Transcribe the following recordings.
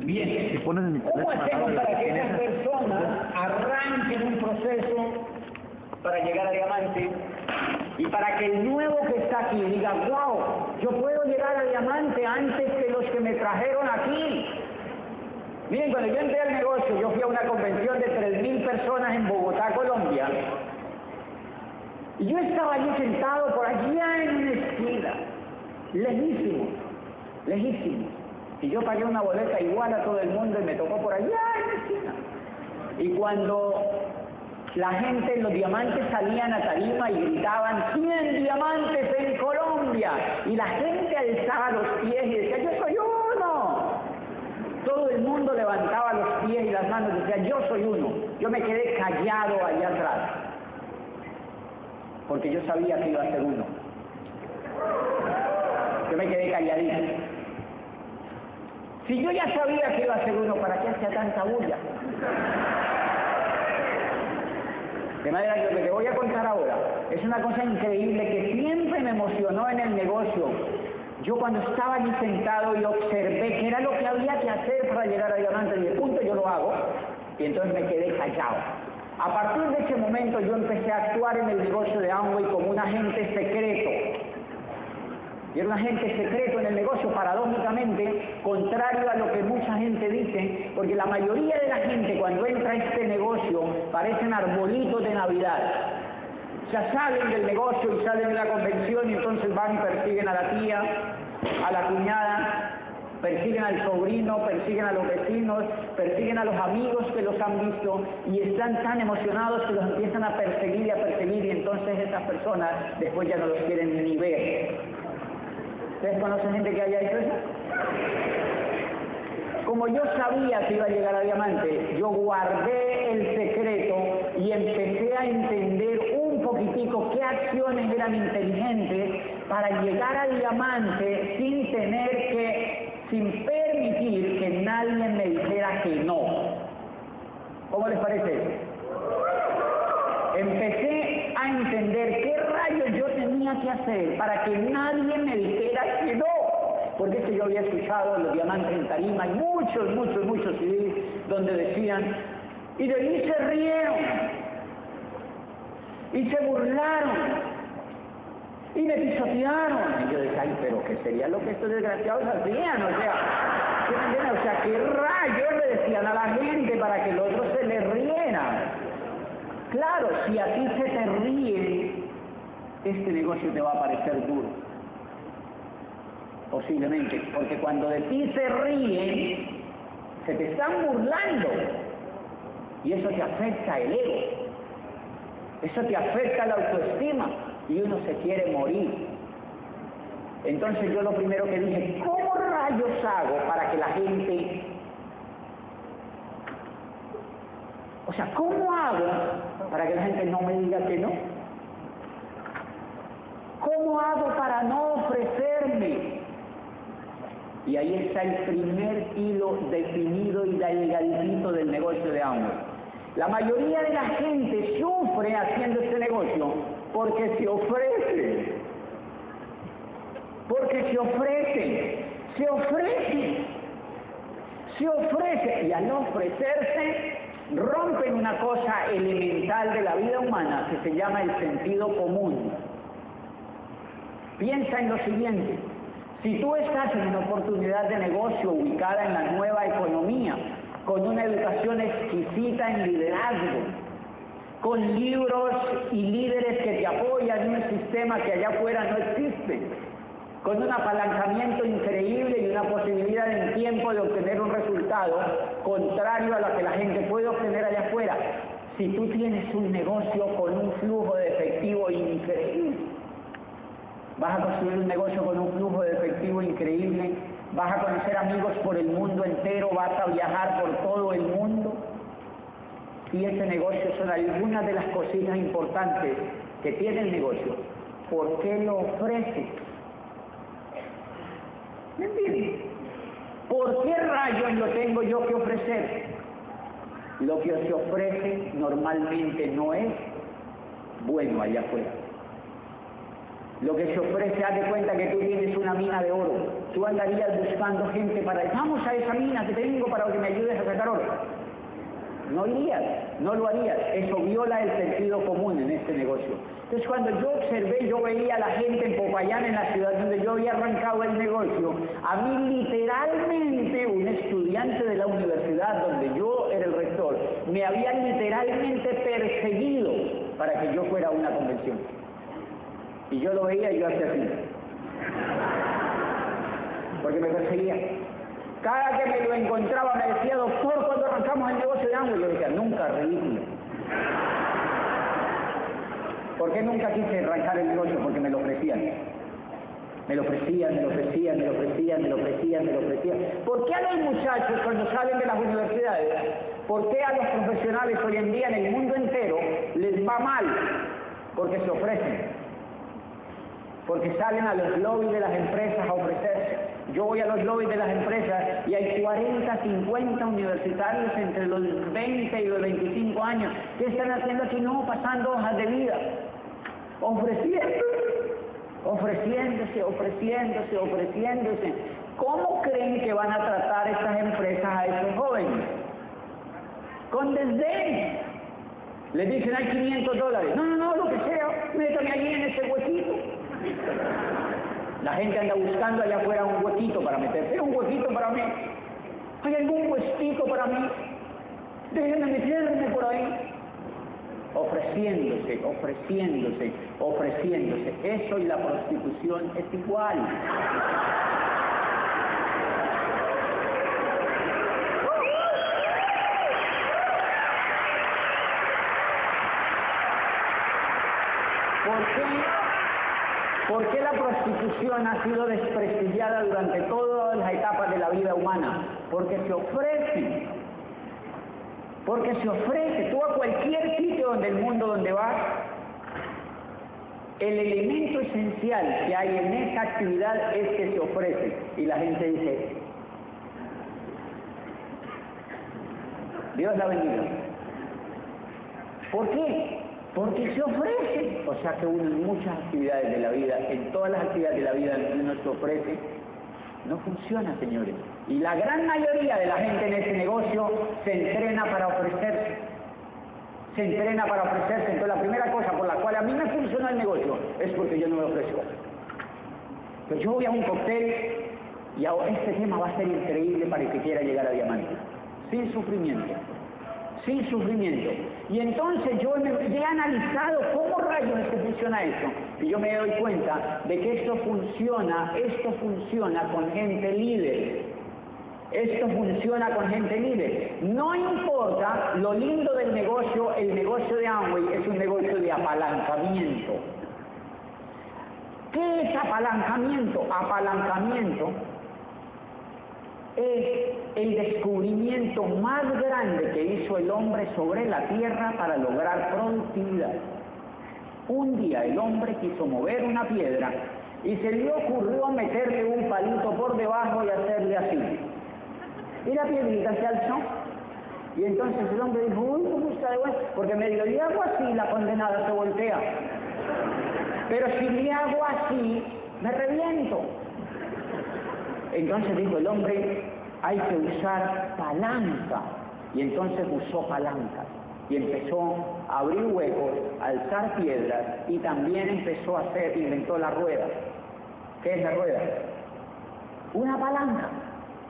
Bien, pones en ¿cómo hacemos para que esas personas arranquen un proceso para llegar a diamante y para que el nuevo que está aquí diga, wow, yo puedo llegar a diamante antes que los que me trajeron aquí? Miren, cuando yo entré al negocio, yo fui a una convención de 3.000 personas en Bogotá, Colombia, y yo estaba allí sentado por allá en una esquina, lejísimo, lejísimo. Y yo pagué una boleta igual a todo el mundo y me tocó por allá en la esquina. Y cuando la gente, los diamantes salían a tarima y gritaban, 100 diamantes en Colombia. Y la gente alzaba los pies y decía, yo soy uno. Todo el mundo levantaba los pies y las manos y decía, yo soy uno. Yo me quedé callado allá atrás. Porque yo sabía que iba a ser uno. Yo me quedé calladito. Si yo ya sabía que iba a ser uno, ¿para qué hacía tanta bulla? De manera que lo que te voy a contar ahora es una cosa increíble que siempre me emocionó en el negocio. Yo cuando estaba allí sentado y observé que era lo que había que hacer para llegar a diamante y de punto yo lo hago y entonces me quedé callado. A partir de ese momento yo empecé a actuar en el negocio de Amway como un agente secreto. Y era un agente secreto en el negocio, paradójicamente, contrario a lo que mucha gente dice, porque la mayoría de la gente cuando entra a este negocio parecen arbolitos de Navidad. Sea, salen del negocio y salen de la convención y entonces van y persiguen a la tía, a la cuñada, persiguen al sobrino, persiguen a los vecinos, persiguen a los amigos que los han visto y están tan emocionados que los empiezan a perseguir y a perseguir y entonces esas personas después ya no los quieren ni ver. ¿Ustedes conocen gente que haya hecho eso? Como yo sabía que iba a llegar a diamante, yo guardé el secreto y empecé a entender un poquitico qué acciones eran inteligentes para llegar a diamante sin tener que, sin permitir que nadie me dijera que no. ¿Cómo les parece? Empecé a entender qué rayos yo tenía que hacer para que nadie me dijera que no. Porque es que yo había escuchado los diamantes en tarima y muchos, muchos, muchos CDs donde decían, y de mí se rieron, y se burlaron, y me pisotearon. Y yo decía, ay, pero ¿qué sería lo que estos desgraciados hacían? O sea, ¿sí me entienden? O sea, ¿qué rayos le decían a la gente para que el otro se le riera? Claro, si a ti se te ríe, este negocio te va a parecer duro. Posiblemente, porque cuando de ti se ríen, se te están burlando. Y eso te afecta el ego. Eso te afecta la autoestima. Y uno se quiere morir. Entonces yo lo primero que dije, ¿cómo rayos hago para que la gente... O sea, ¿cómo hago para que la gente no me diga que no? ¿Cómo hago para no ofrecerme? Y ahí está el primer hilo definido y delgadito del negocio de Amway. La mayoría de la gente sufre haciendo este negocio porque se ofrece. Porque se ofrece. Se ofrece. Se ofrece. Y al ofrecerse, rompen una cosa elemental de la vida humana que se llama el sentido común. Piensa en lo siguiente. Si tú estás en una oportunidad de negocio ubicada en la nueva economía, con una educación exquisita en liderazgo, con libros y líderes que te apoyan en un sistema que allá afuera no existe, con un apalancamiento increíble y una posibilidad en tiempo de obtener un resultado contrario a lo que la gente puede obtener allá afuera. Si tú tienes un negocio con un flujo de efectivo increíble, vas a construir un negocio con un flujo de efectivo increíble, vas a conocer amigos por el mundo entero, vas a viajar por todo el mundo. Y ese negocio son algunas de las cositas importantes que tiene el negocio. ¿Por qué lo ofrece? ¿Me entiendes? ¿Por qué rayos lo tengo yo que ofrecer? Lo que se ofrece normalmente no es bueno allá afuera. Lo que se ofrece, haz de cuenta que tú tienes una mina de oro tú andarías buscando gente para, vamos a esa mina que tengo para que me ayudes a sacar oro. No irías, no lo harías. Eso viola el sentido común en este negocio. Entonces cuando yo observé, yo veía a la gente en Popayán, en la ciudad donde yo había arrancado el negocio, a mí literalmente un estudiante de la universidad donde yo era el rector, me había literalmente perseguido para que yo fuera a una convención. Y yo lo veía y yo hacía así. Porque me perseguía. Cada que me lo encontraba me decía, doctor, cuando arrancamos el negocio de? Y yo decía, nunca, ridículo. ¿Por qué nunca quise arrancar el negocio? Porque me lo ofrecían. Me lo ofrecían, me lo ofrecían, me lo ofrecían, me lo ofrecían, me lo ofrecían. ¿Por qué a los muchachos cuando salen de las universidades, por qué a los profesionales hoy en día en el mundo entero les va mal? Porque se ofrecen porque salen a los lobbies de las empresas a ofrecerse. Yo voy a los lobbies de las empresas y hay 40, 50 universitarios entre los 20 y los 25 años. ¿Qué están haciendo aquí? No, pasando hojas de vida, ofreciendo, ofreciéndose, ofreciéndose, ofreciéndose. ¿Cómo creen que van a tratar estas empresas a esos jóvenes? Con desdén. Les dicen hay 500 dólares. No, no, no, lo que sea, métame allí en ese huequito. La gente anda buscando allá afuera un huequito para meterse. un huequito para mí? ¿Hay algún huequito para mí? Déjenme meterme por ahí. Ofreciéndose, ofreciéndose, ofreciéndose. Eso y la prostitución es igual. ¿Por qué la prostitución ha sido desprestigiada durante todas las etapas de la vida humana? Porque se ofrece. Porque se ofrece. Tú a cualquier sitio donde el mundo donde vas, el elemento esencial que hay en esa actividad es que se ofrece. Y la gente dice, Dios la bendiga. ¿Por qué? Porque se ofrece. O sea que uno en muchas actividades de la vida, en todas las actividades de la vida que uno se ofrece, no funciona, señores. Y la gran mayoría de la gente en ese negocio se entrena para ofrecerse. Se entrena para ofrecerse. Entonces la primera cosa por la cual a mí me funciona el negocio es porque yo no me ofrezco. Pero yo voy a un cóctel y este tema va a ser increíble para el que quiera llegar a diamante. Sin sufrimiento sin sufrimiento. Y entonces yo he analizado cómo rayos es que funciona eso. Y yo me doy cuenta de que esto funciona, esto funciona con gente líder. Esto funciona con gente líder. No importa lo lindo del negocio, el negocio de Amway es un negocio de apalancamiento. ¿Qué es apalancamiento? Apalancamiento es el descubrimiento más grande que hizo el hombre sobre la tierra para lograr productividad. Un día el hombre quiso mover una piedra y se le ocurrió meterle un palito por debajo y hacerle así. Y la piedrita se alzó. Y entonces el hombre dijo, uy, ¿cómo está de bueno? Porque medio le hago así, la condenada se voltea. Pero si le hago así, me reviento. Entonces dijo el hombre, hay que usar palanca. Y entonces usó palanca. Y empezó a abrir huecos, a alzar piedras y también empezó a hacer, inventó la rueda. ¿Qué es la rueda? Una palanca.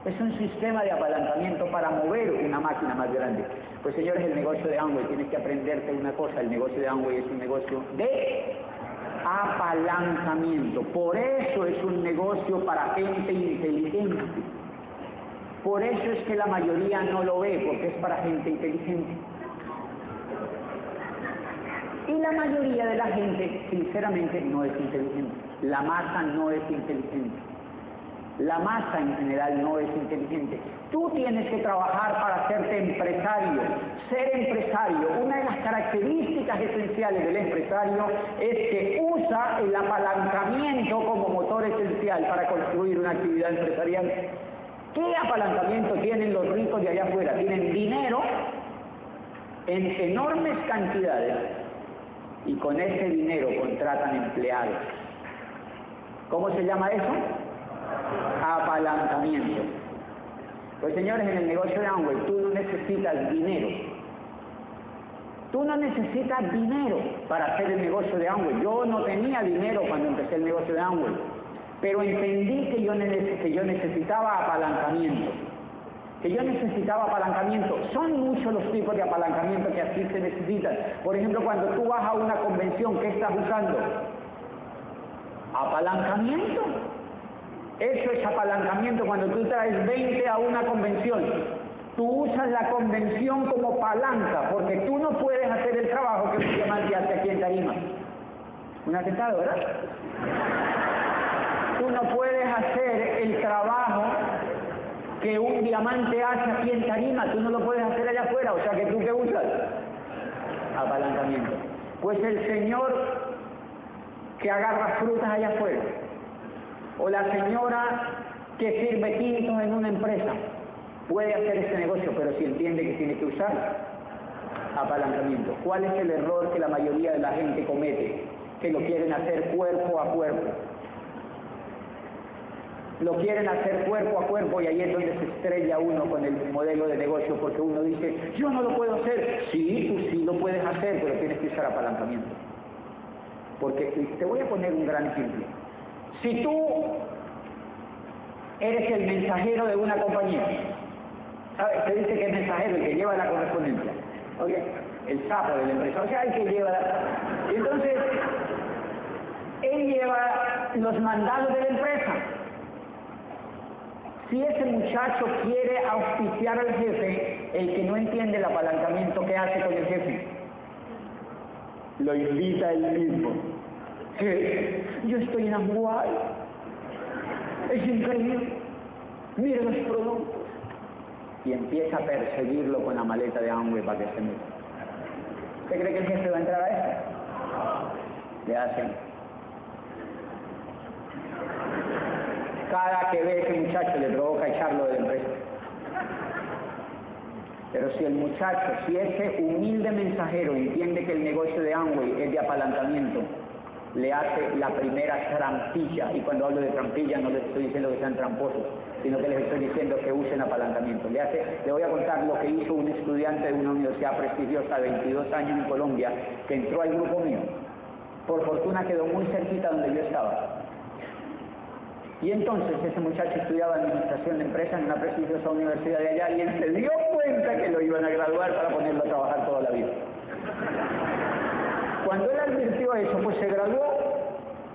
Es un sistema de apalancamiento para mover una máquina más grande. Pues señores, el negocio de Amway, tienes que aprenderte una cosa, el negocio de Amway es un negocio de apalancamiento. Por eso es un negocio para gente inteligente. Por eso es que la mayoría no lo ve, porque es para gente inteligente. Y la mayoría de la gente, sinceramente, no es inteligente. La masa no es inteligente. La masa en general no es inteligente. Tú tienes que trabajar para hacerte empresario. Ser empresario, una de las características esenciales del empresario es que usa el apalancamiento como motor esencial para construir una actividad empresarial. ¿Qué apalancamiento tienen los ricos de allá afuera? Tienen dinero en enormes cantidades y con ese dinero contratan empleados. ¿Cómo se llama eso? Apalancamiento. Pues señores, en el negocio de Amway tú no necesitas dinero. Tú no necesitas dinero para hacer el negocio de Amway. Yo no tenía dinero cuando empecé el negocio de Amway, pero entendí que yo, necesitaba apalancamiento que yo necesitaba apalancamiento. Son muchos los tipos de apalancamiento que así se necesitan. Por ejemplo, cuando tú vas a una convención, ¿qué estás usando? Apalancamiento. Eso es apalancamiento cuando tú traes 20 a una convención. Tú usas la convención como palanca, porque tú no puedes hacer el trabajo que un diamante hace aquí en Tarima. Un atentado, ¿verdad? No puedes hacer el trabajo que un diamante hace aquí en Tarima, tú no lo puedes hacer allá afuera, o sea que tú qué usas? Apalancamiento. Pues el señor que agarra frutas allá afuera, o la señora que sirve tintos en una empresa, puede hacer este negocio, pero si entiende que tiene que usar apalancamiento. ¿Cuál es el error que la mayoría de la gente comete? Que lo quieren hacer cuerpo a cuerpo lo quieren hacer cuerpo a cuerpo y ahí es donde se estrella uno con el modelo de negocio porque uno dice, yo no lo puedo hacer. Sí, tú sí lo puedes hacer, pero tienes que usar apalancamiento. Porque te voy a poner un gran ejemplo. Si tú eres el mensajero de una compañía, ¿sabes? Se dice que es mensajero el que lleva la correspondencia. Oye, el sapo de la empresa, o sea, el que lleva la... Y entonces, él lleva los mandados de la empresa si ese muchacho quiere auspiciar al jefe, el que no entiende el apalancamiento que hace con el jefe, lo invita él mismo. yo estoy en Amway. Es increíble. Mire los productos. Y empieza a perseguirlo con la maleta de Amway para que se meta. ¿Usted cree que el jefe va a entrar a eso? Le hacen cada que ve ese muchacho le provoca echarlo de la empresa. Pero si el muchacho, si ese humilde mensajero entiende que el negocio de Amway es de apalancamiento, le hace la primera trampilla, y cuando hablo de trampilla no les estoy diciendo que sean tramposos, sino que les estoy diciendo que usen apalancamiento. Le, hace, le voy a contar lo que hizo un estudiante de una universidad prestigiosa, 22 años en Colombia, que entró al grupo mío. Por fortuna quedó muy cerquita donde yo estaba. Y entonces ese muchacho estudiaba administración de empresas en una prestigiosa universidad de allá y él se dio cuenta que lo iban a graduar para ponerlo a trabajar toda la vida. Cuando él advirtió eso, pues se graduó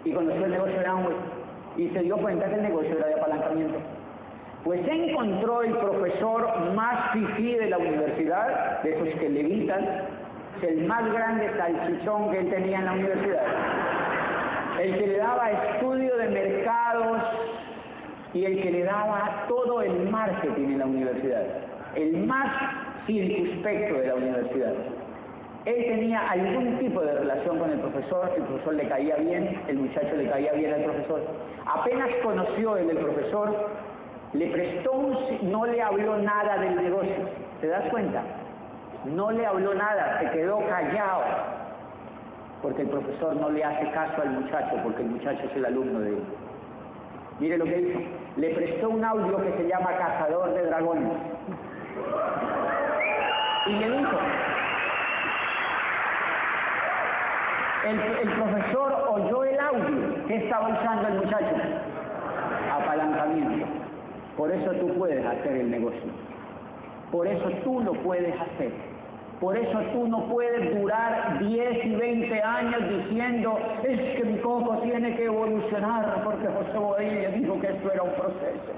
y conoció el negocio de Amway y se dio cuenta que el negocio era de apalancamiento. Pues encontró el profesor más fifí de la universidad, de esos que levitan, el más grande salchichón que él tenía en la universidad el que le daba estudio de mercados y el que le daba todo el marketing en la universidad, el más circunspecto de la universidad. Él tenía algún tipo de relación con el profesor, el profesor le caía bien, el muchacho le caía bien al profesor. Apenas conoció el profesor, le prestó un, no le habló nada del negocio. ¿Te das cuenta? No le habló nada, se quedó callado porque el profesor no le hace caso al muchacho, porque el muchacho es el alumno de él. Mire lo que hizo. Le prestó un audio que se llama Cazador de Dragones. Y le dijo, el, el profesor oyó el audio que estaba usando el muchacho. Apalancamiento. Por eso tú puedes hacer el negocio. Por eso tú lo puedes hacer. Por eso tú no puedes durar 10 y 20 años diciendo, es que mi coco tiene que evolucionar, porque José Bodilla dijo que esto era un proceso.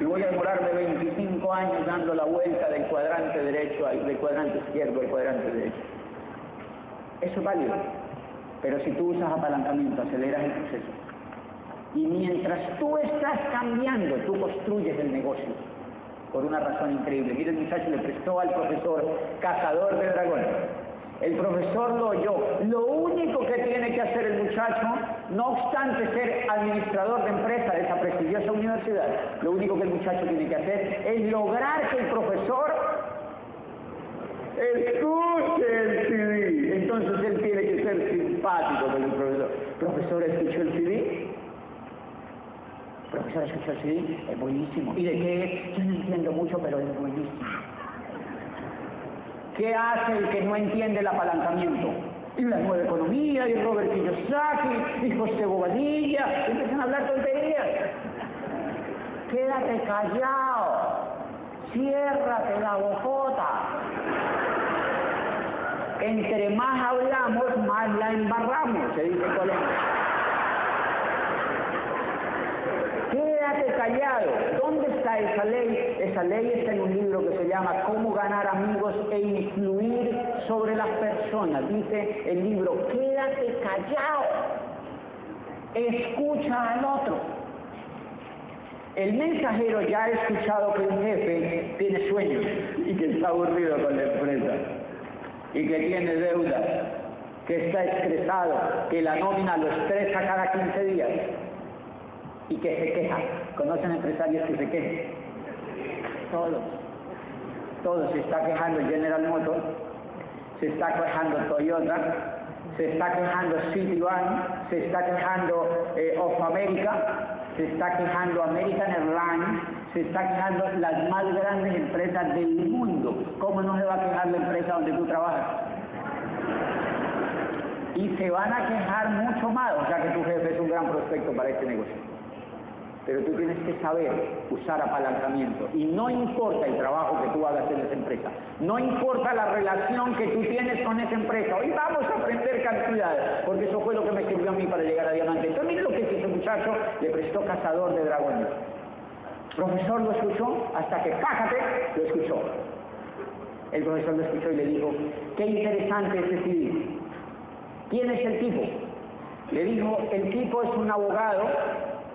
Y voy a demorarme 25 años dando la vuelta del cuadrante derecho al del cuadrante izquierdo al cuadrante derecho. Eso es válido. Pero si tú usas apalancamiento, aceleras el proceso. Y mientras tú estás cambiando, tú construyes el negocio por una razón increíble. Mire, el muchacho le prestó al profesor cazador de dragones. El profesor lo oyó. Lo único que tiene que hacer el muchacho, no obstante ser administrador de empresa de esa prestigiosa universidad, lo único que el muchacho tiene que hacer es lograr que el profesor escuche el CD. Entonces él tiene que ser simpático con el profesor. Profesor, ¿escuchó el CD? Profesor, escuchó el CD, es buenísimo. ¿Y de qué? Yo no entiendo mucho, pero es buenísimo. ¿Qué hace el que no entiende el apalancamiento? Y la nueva economía, y Robert Kiyosaki, y José Bobadilla, empiezan a hablar tonterías. Quédate callado, ciérrate la bocota. Entre más hablamos, más la embarramos, se dice Colombia. Quédate callado. ¿Dónde está esa ley? Esa ley está en un libro que se llama Cómo ganar amigos e influir sobre las personas. Dice el libro, quédate callado. Escucha al otro. El mensajero ya ha escuchado que un jefe tiene sueños y que está aburrido con la empresa y que tiene deuda, que está estresado, que la nómina lo estresa cada 15 días y que se queja. ¿Conocen empresarios que se quejan? Todos. Todos. Se está quejando General Motors, se está quejando Toyota, se está quejando Citibank, se está quejando eh, Of America, se está quejando American Airlines, se está quejando las más grandes empresas del mundo. ¿Cómo no se va a quejar la empresa donde tú trabajas? Y se van a quejar mucho más, o sea que tu jefe es un gran prospecto para este negocio pero tú tienes que saber usar apalancamiento. Y no importa el trabajo que tú hagas en esa empresa, no importa la relación que tú tienes con esa empresa. Hoy vamos a aprender cantidades, porque eso fue lo que me sirvió a mí para llegar a diamante. Miren lo que ese muchacho le prestó cazador de dragones. profesor lo escuchó hasta que, pájate, lo escuchó. El profesor lo escuchó y le dijo, qué interesante este CD. ¿Quién es el tipo? Le dijo, el tipo es un abogado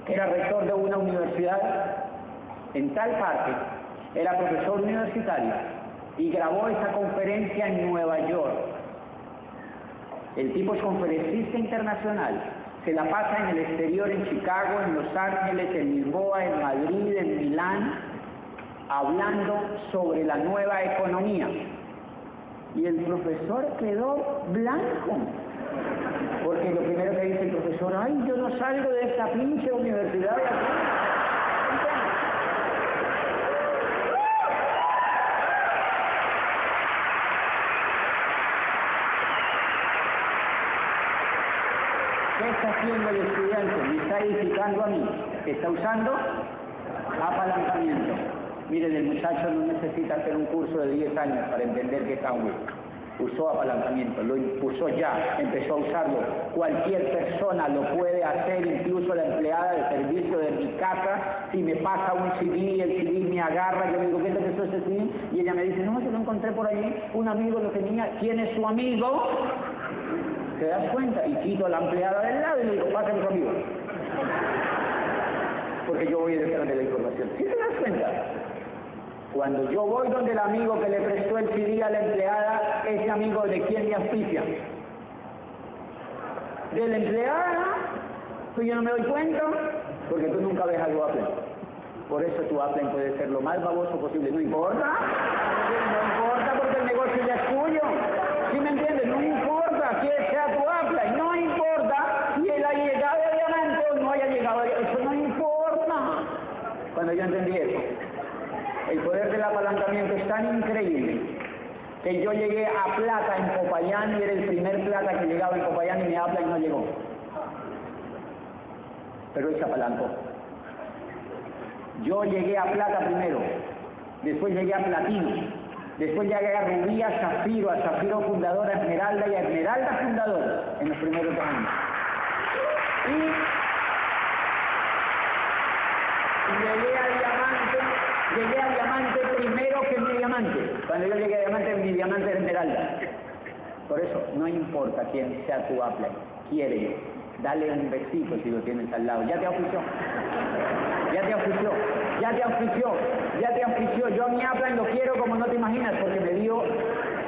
era rector de una universidad en tal parte, era profesor universitario y grabó esa conferencia en Nueva York. El tipo es conferencista internacional, se la pasa en el exterior, en Chicago, en Los Ángeles, en Lisboa, en Madrid, en Milán, hablando sobre la nueva economía. Y el profesor quedó blanco. Porque lo primero que dice el profesor, ay, yo no salgo de esta pinche universidad de. ¿Qué está haciendo el estudiante? Me está edificando a mí. Está usando apalancamiento. Miren, el muchacho no necesita hacer un curso de 10 años para entender que está un usó apalancamiento, lo impuso ya, empezó a usarlo. Cualquier persona lo puede hacer, incluso la empleada de servicio de mi casa, si me pasa un CD el CD me agarra, yo le digo, ¿qué es ese CD? Y ella me dice, no, yo lo encontré por allí, un amigo lo tenía, ¿quién es su amigo? ¿Te das cuenta? Y quito a la empleada del lado y le digo, pásame su amigo. Porque yo voy detrás de la información. ¿Sí te das cuenta? Cuando yo voy donde el amigo que le prestó el CD a la empleada, ese amigo de quién me auspicia. De la empleada, pues yo no me doy cuenta, porque tú nunca ves algo Apple. Por eso tu Apple puede ser lo más baboso posible. No importa, no importa porque el negocio ya es tuyo. ¿Sí me entiendes? No importa que sea tu Apple, no importa si él haya llegado a diamante o no haya llegado a diamante. Eso no importa. Cuando yo entendí eso, el poder del apalancamiento es tan increíble que yo llegué a plata en Popayán y era el primer plata que llegaba en Popayán y me habla y no llegó. Pero él se apalancó. Yo llegué a plata primero, después llegué a platino, después llegué a rubí, a zafiro, a zafiro fundador, a esmeralda y a esmeralda fundador en los primeros años. Y, y llegué a diamante Llegué a diamante primero que mi diamante. Cuando yo llegué a diamante, mi diamante era esmeralda. Por eso, no importa quién sea tu Apple, quiere, dale un besito si lo tienes al lado. Ya te ofició. Ya te ofició. Ya te ofició. Ya te ofició. Yo a mi Apple lo quiero como no te imaginas, porque me dio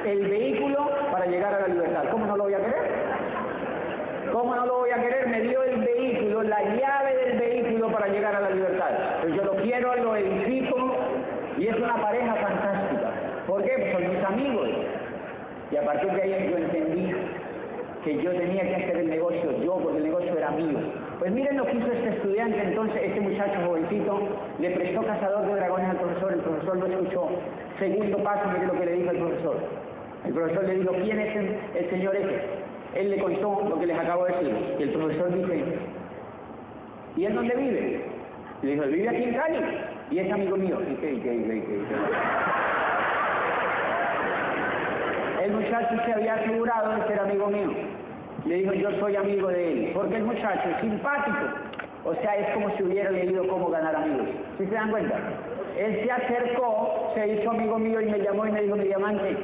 el vehículo para llegar a la libertad. ¿Cómo no lo voy a querer? ¿Cómo no lo voy a querer? Me dio el vehículo, la llave del vehículo para llegar a la libertad. Pues yo lo quiero, lo edifico, y es una pareja fantástica. ¿Por qué? Son mis amigos. Y a partir de ahí yo entendí que yo tenía que hacer el negocio yo, porque el negocio era mío. Pues miren lo que hizo este estudiante, entonces este muchacho jovencito le prestó cazador de dragones al profesor, el profesor lo escuchó. Segundo paso, miren lo que le dijo el profesor. El profesor le dijo, ¿quién es el, señor ese? Él le contó lo que les acabo de decir. Y el profesor dice, ¿y él dónde vive? Le dijo, vive aquí en Cali. Y es amigo mío. ¿Y y? El muchacho se había asegurado de ser amigo mío. Le dijo, yo soy amigo de él. Porque el muchacho es simpático. O sea, es como si hubiera leído cómo ganar amigos. ¿Sí se dan cuenta? Él se acercó, se hizo amigo mío y me llamó y me dijo, mi diamante,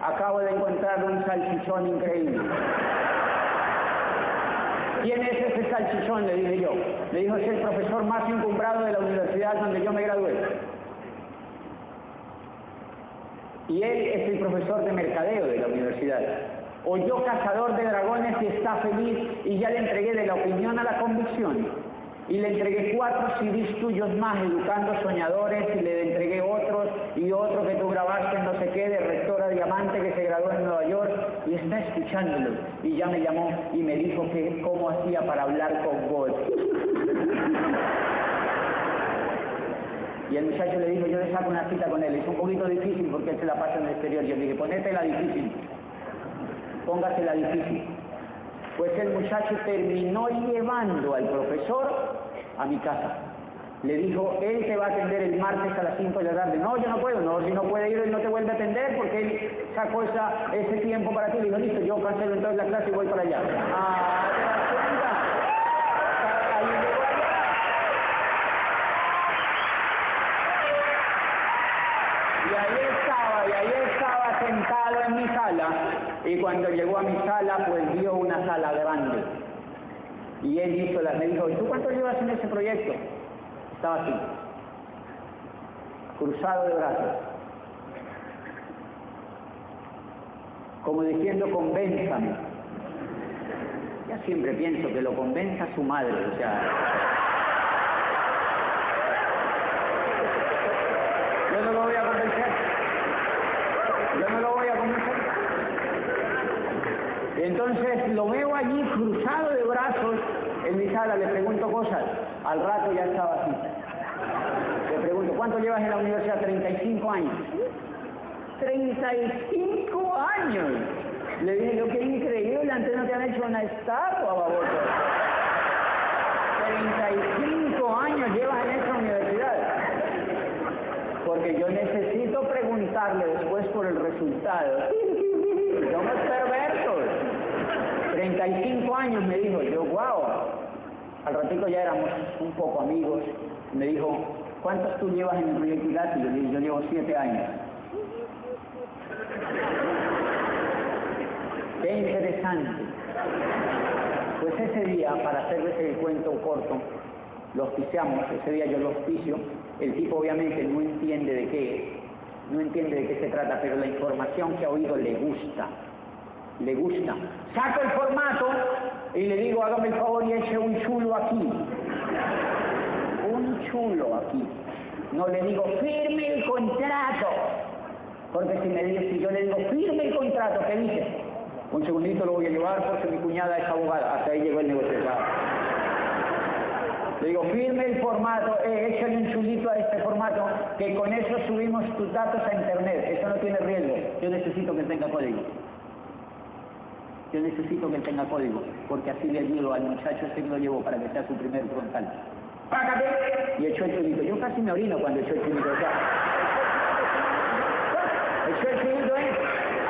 acabo de encontrar un salchichón increíble. ¿Quién es ese salchichón? Le dije yo. Le dijo, es el profesor más encumbrado de la universidad donde yo me gradué. Y él es el profesor de mercadeo de la universidad. O yo, cazador de dragones y está feliz y ya le entregué de la opinión a la convicción y le entregué cuatro CDs tuyos más, Educando Soñadores, y le entregué otros y otro que tú grabaste en no sé qué, de Rectora Diamante, que se graduó en Nueva York, y está escuchándolo. Y ya me llamó y me dijo que cómo hacía para hablar con vos. Y el muchacho le dijo, yo le saco una cita con él. Es un poquito difícil porque él se la pasa en el exterior. Yo le dije, la difícil. Póngasela difícil. Pues el muchacho terminó llevando al profesor a mi casa. Le dijo, él te va a atender el martes a las 5 de la tarde. No, yo no puedo. No, si no puede ir, él no te vuelve a atender porque él sacó esa, ese tiempo para ti. Le dijo, listo, yo cancelo entonces la clase y voy para allá. Ah, Y ahí estaba, y ahí estaba sentado en mi sala, y cuando llegó a mi sala, pues vio una sala grande. Y él hizo la, me dijo, ¿y tú cuánto llevas en ese proyecto? Estaba así, cruzado de brazos, como diciendo, convénzame. Ya siempre pienso que lo convenza su madre, o sea... Yo no lo voy a convencer. Yo no lo voy a convencer. Entonces lo veo allí cruzado de brazos en mi sala, le pregunto cosas. Al rato ya estaba así. Le pregunto, ¿cuánto llevas en la universidad? 35 años. 35 años. Le dije yo, qué increíble, antes no te han hecho una estatua, baboso. 35 años llevas en esa universidad. Porque yo necesito preguntarle después por el resultado. 35 años me dijo, yo, wow. Al ratito ya éramos un poco amigos. Me dijo, ¿cuántos tú llevas en el proyecto Y yo dije, yo llevo 7 años. Qué interesante. Pues ese día, para hacerles el cuento corto, lo auspiciamos, ese día yo lo auspicio, el tipo obviamente no entiende de qué, no entiende de qué se trata, pero la información que ha oído le gusta, le gusta. Saco el formato y le digo, hágame el favor y eche un chulo aquí. Un chulo aquí. No le digo, firme el contrato. Porque si me dice, si yo le digo, firme el contrato, ¿qué dice? Un segundito lo voy a llevar porque mi cuñada es abogada. Hasta ahí llegó el negocio. Le digo, firme el formato, eh, échale un chulito a este formato, que con eso subimos tus datos a internet. Eso no tiene riesgo. Yo necesito que tenga código. Yo necesito que tenga código, porque así le ayudo al muchacho este que lo llevo para que sea su primer frontal. ¡Págate! Y echó el chulito. Yo casi me orino cuando echó el chulito. O sea, echó el chulito, ¿eh?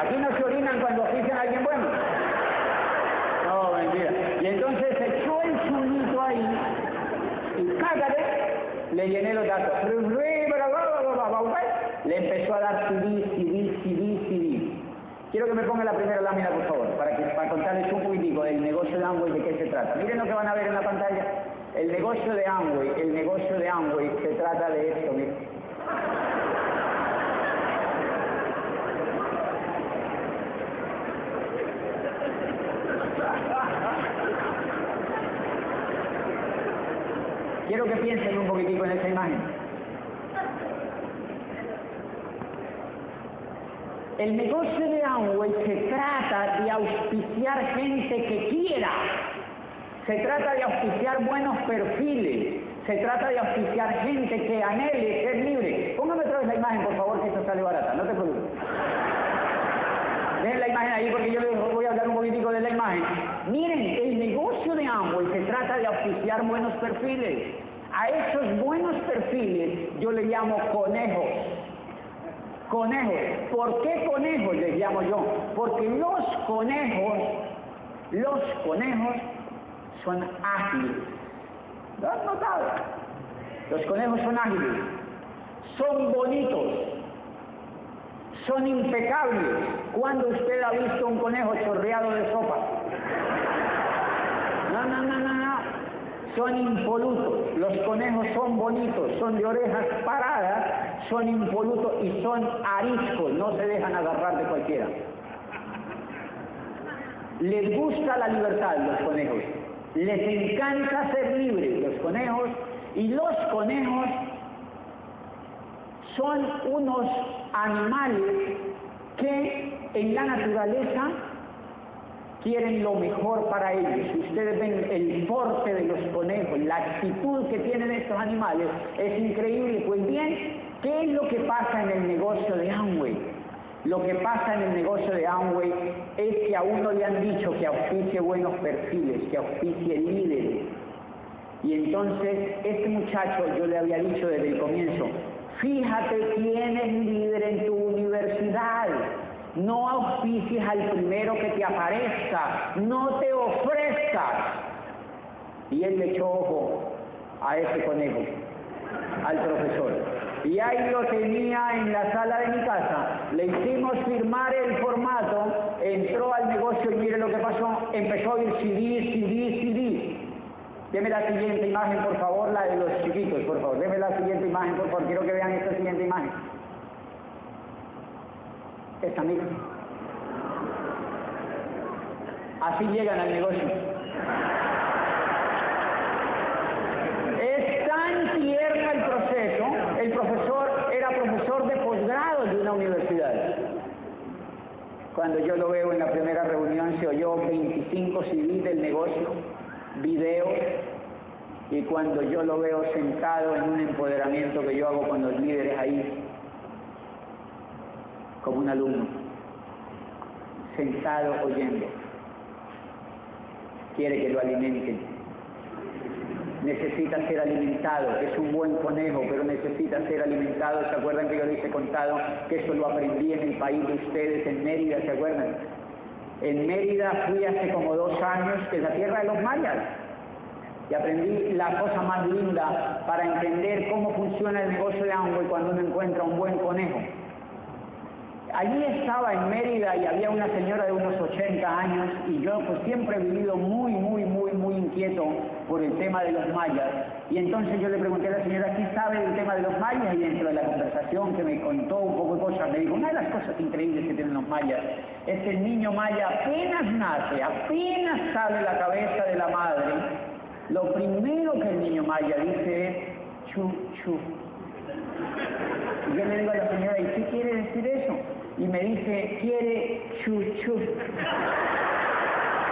Aquí no se orinan cuando ofician a alguien bueno. No, mentira. Y entonces echó el chulito ahí y cágate, le llené los datos. Le empezó a dar CD. Quiero que me ponga la primera lámina, por favor, para, que, para contarles un poquitico del negocio de Amway, de qué se trata. Miren lo que van a ver en la pantalla. El negocio de Amway, el negocio de Amway se trata de esto. Quiero que piensen un poquitico en esa imagen. El negocio de Amway se trata de auspiciar gente que quiera. Se trata de auspiciar buenos perfiles. Se trata de auspiciar gente que anhele ser libre. Póngame otra vez la imagen, por favor, que esto sale barata. No te preocupes. Ven la imagen ahí porque yo les voy a hablar un poquitico de la imagen. Miren, el negocio de Amway se trata de auspiciar buenos perfiles. A esos buenos perfiles yo le llamo conejos. Conejos. ¿Por qué conejos les llamo yo? Porque los conejos, los conejos son ágiles. ¿Lo han notado? Los conejos son ágiles, son bonitos, son impecables. ¿Cuándo usted ha visto un conejo chorreado de sopa? No, no, no, no, no. Son impolutos. Los conejos son bonitos, son de orejas paradas, son impolutos y son ariscos. No se dejan agarrar de cualquiera. Les gusta la libertad los conejos. Les encanta ser libres los conejos y los conejos son unos animales que en la naturaleza quieren lo mejor para ellos. Ustedes ven el porte de los conejos, la actitud que tienen estos animales, es increíble. Pues bien, ¿qué es lo que pasa en el negocio de Amway? Lo que pasa en el negocio de Amway es que a uno le han dicho que auspicie buenos perfiles, que auspicie líderes. Y entonces, este muchacho, yo le había dicho desde el comienzo, fíjate quién es líder en tu universidad. No auspicies al primero que te aparezca, no te ofrezcas. Y él le echó ojo a ese conejo, al profesor. Y ahí lo tenía en la sala de mi casa. Le hicimos firmar el formato, entró al negocio y mire lo que pasó. Empezó a ir CD, CD, CD. Deme la siguiente imagen, por favor, la de los chiquitos, por favor. Deme la siguiente imagen, por favor. Quiero que vean esta siguiente imagen. Esta misma. Así llegan al negocio. Es tan tierno el proceso. El profesor era profesor de posgrado de una universidad. Cuando yo lo veo en la primera reunión se oyó 25 CDs del negocio, videos, y cuando yo lo veo sentado en un empoderamiento que yo hago con los líderes ahí, como un alumno, sentado oyendo, quiere que lo alimenten. Necesita ser alimentado, es un buen conejo, pero necesita ser alimentado. ¿Se acuerdan que yo les he contado que eso lo aprendí en el país de ustedes, en Mérida, ¿se acuerdan? En Mérida fui hace como dos años, que es la tierra de los mayas, y aprendí la cosa más linda para entender cómo funciona el negocio de Amway cuando uno encuentra un buen conejo. Allí estaba en Mérida y había una señora de unos 80 años y yo pues siempre he vivido muy, muy, muy, muy inquieto por el tema de los mayas. Y entonces yo le pregunté a la señora, ¿qué sabe del tema de los mayas? Y dentro de la conversación que me contó un poco de cosas, me dijo, una de las cosas increíbles que tienen los mayas es que el niño maya apenas nace, apenas sale la cabeza de la madre, lo primero que el niño maya dice es, chu, chu. Y yo le digo a la señora, ¿y qué quiere decir eso? Y me dice, quiere chuchu.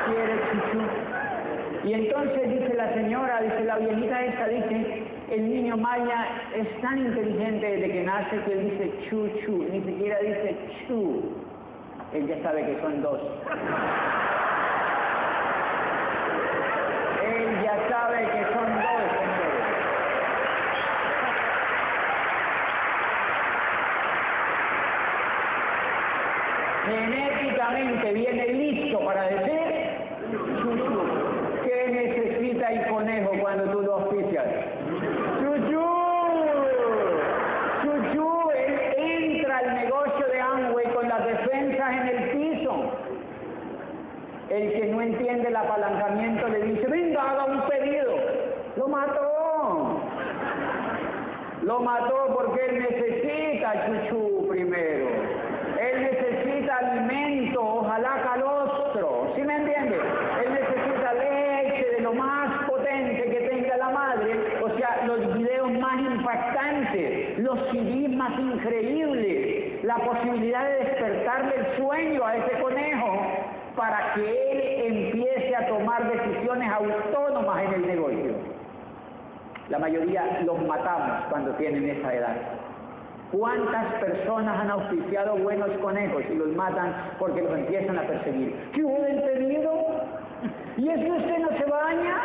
Quiere chuchu. Y entonces dice la señora, dice la viejita esta, dice, el niño maya es tan inteligente desde que nace que dice chuchu, ni siquiera dice chu. Él ya sabe que son dos. Él ya sabe que son dos, señores. Viene listo para decir chuchu. ¿Qué necesita el conejo cuando tú lo auspicias? ¡Chuchu! ¡Chuchu! Él entra al negocio de Amway con las defensas en el piso. El que no entiende el apalancamiento le dice, venga, haga un pedido. Lo mató. Lo mató porque él necesita chuchu primero. Él necesita alimento, ojalá calostro. ¿Sí me entiende? Él necesita leche de lo más potente que tenga la madre. O sea, los videos más increíbles. la posibilidad de despertarle el sueño a ese conejo para que él empiece a tomar decisiones autónomas en el negocio. La mayoría los matamos cuando tienen esa edad. ¿Cuántas personas han auspiciado buenos conejos y los matan porque los empiezan a perseguir? ¿Qué hubo del pedido? ¿Y es que usted no se baña?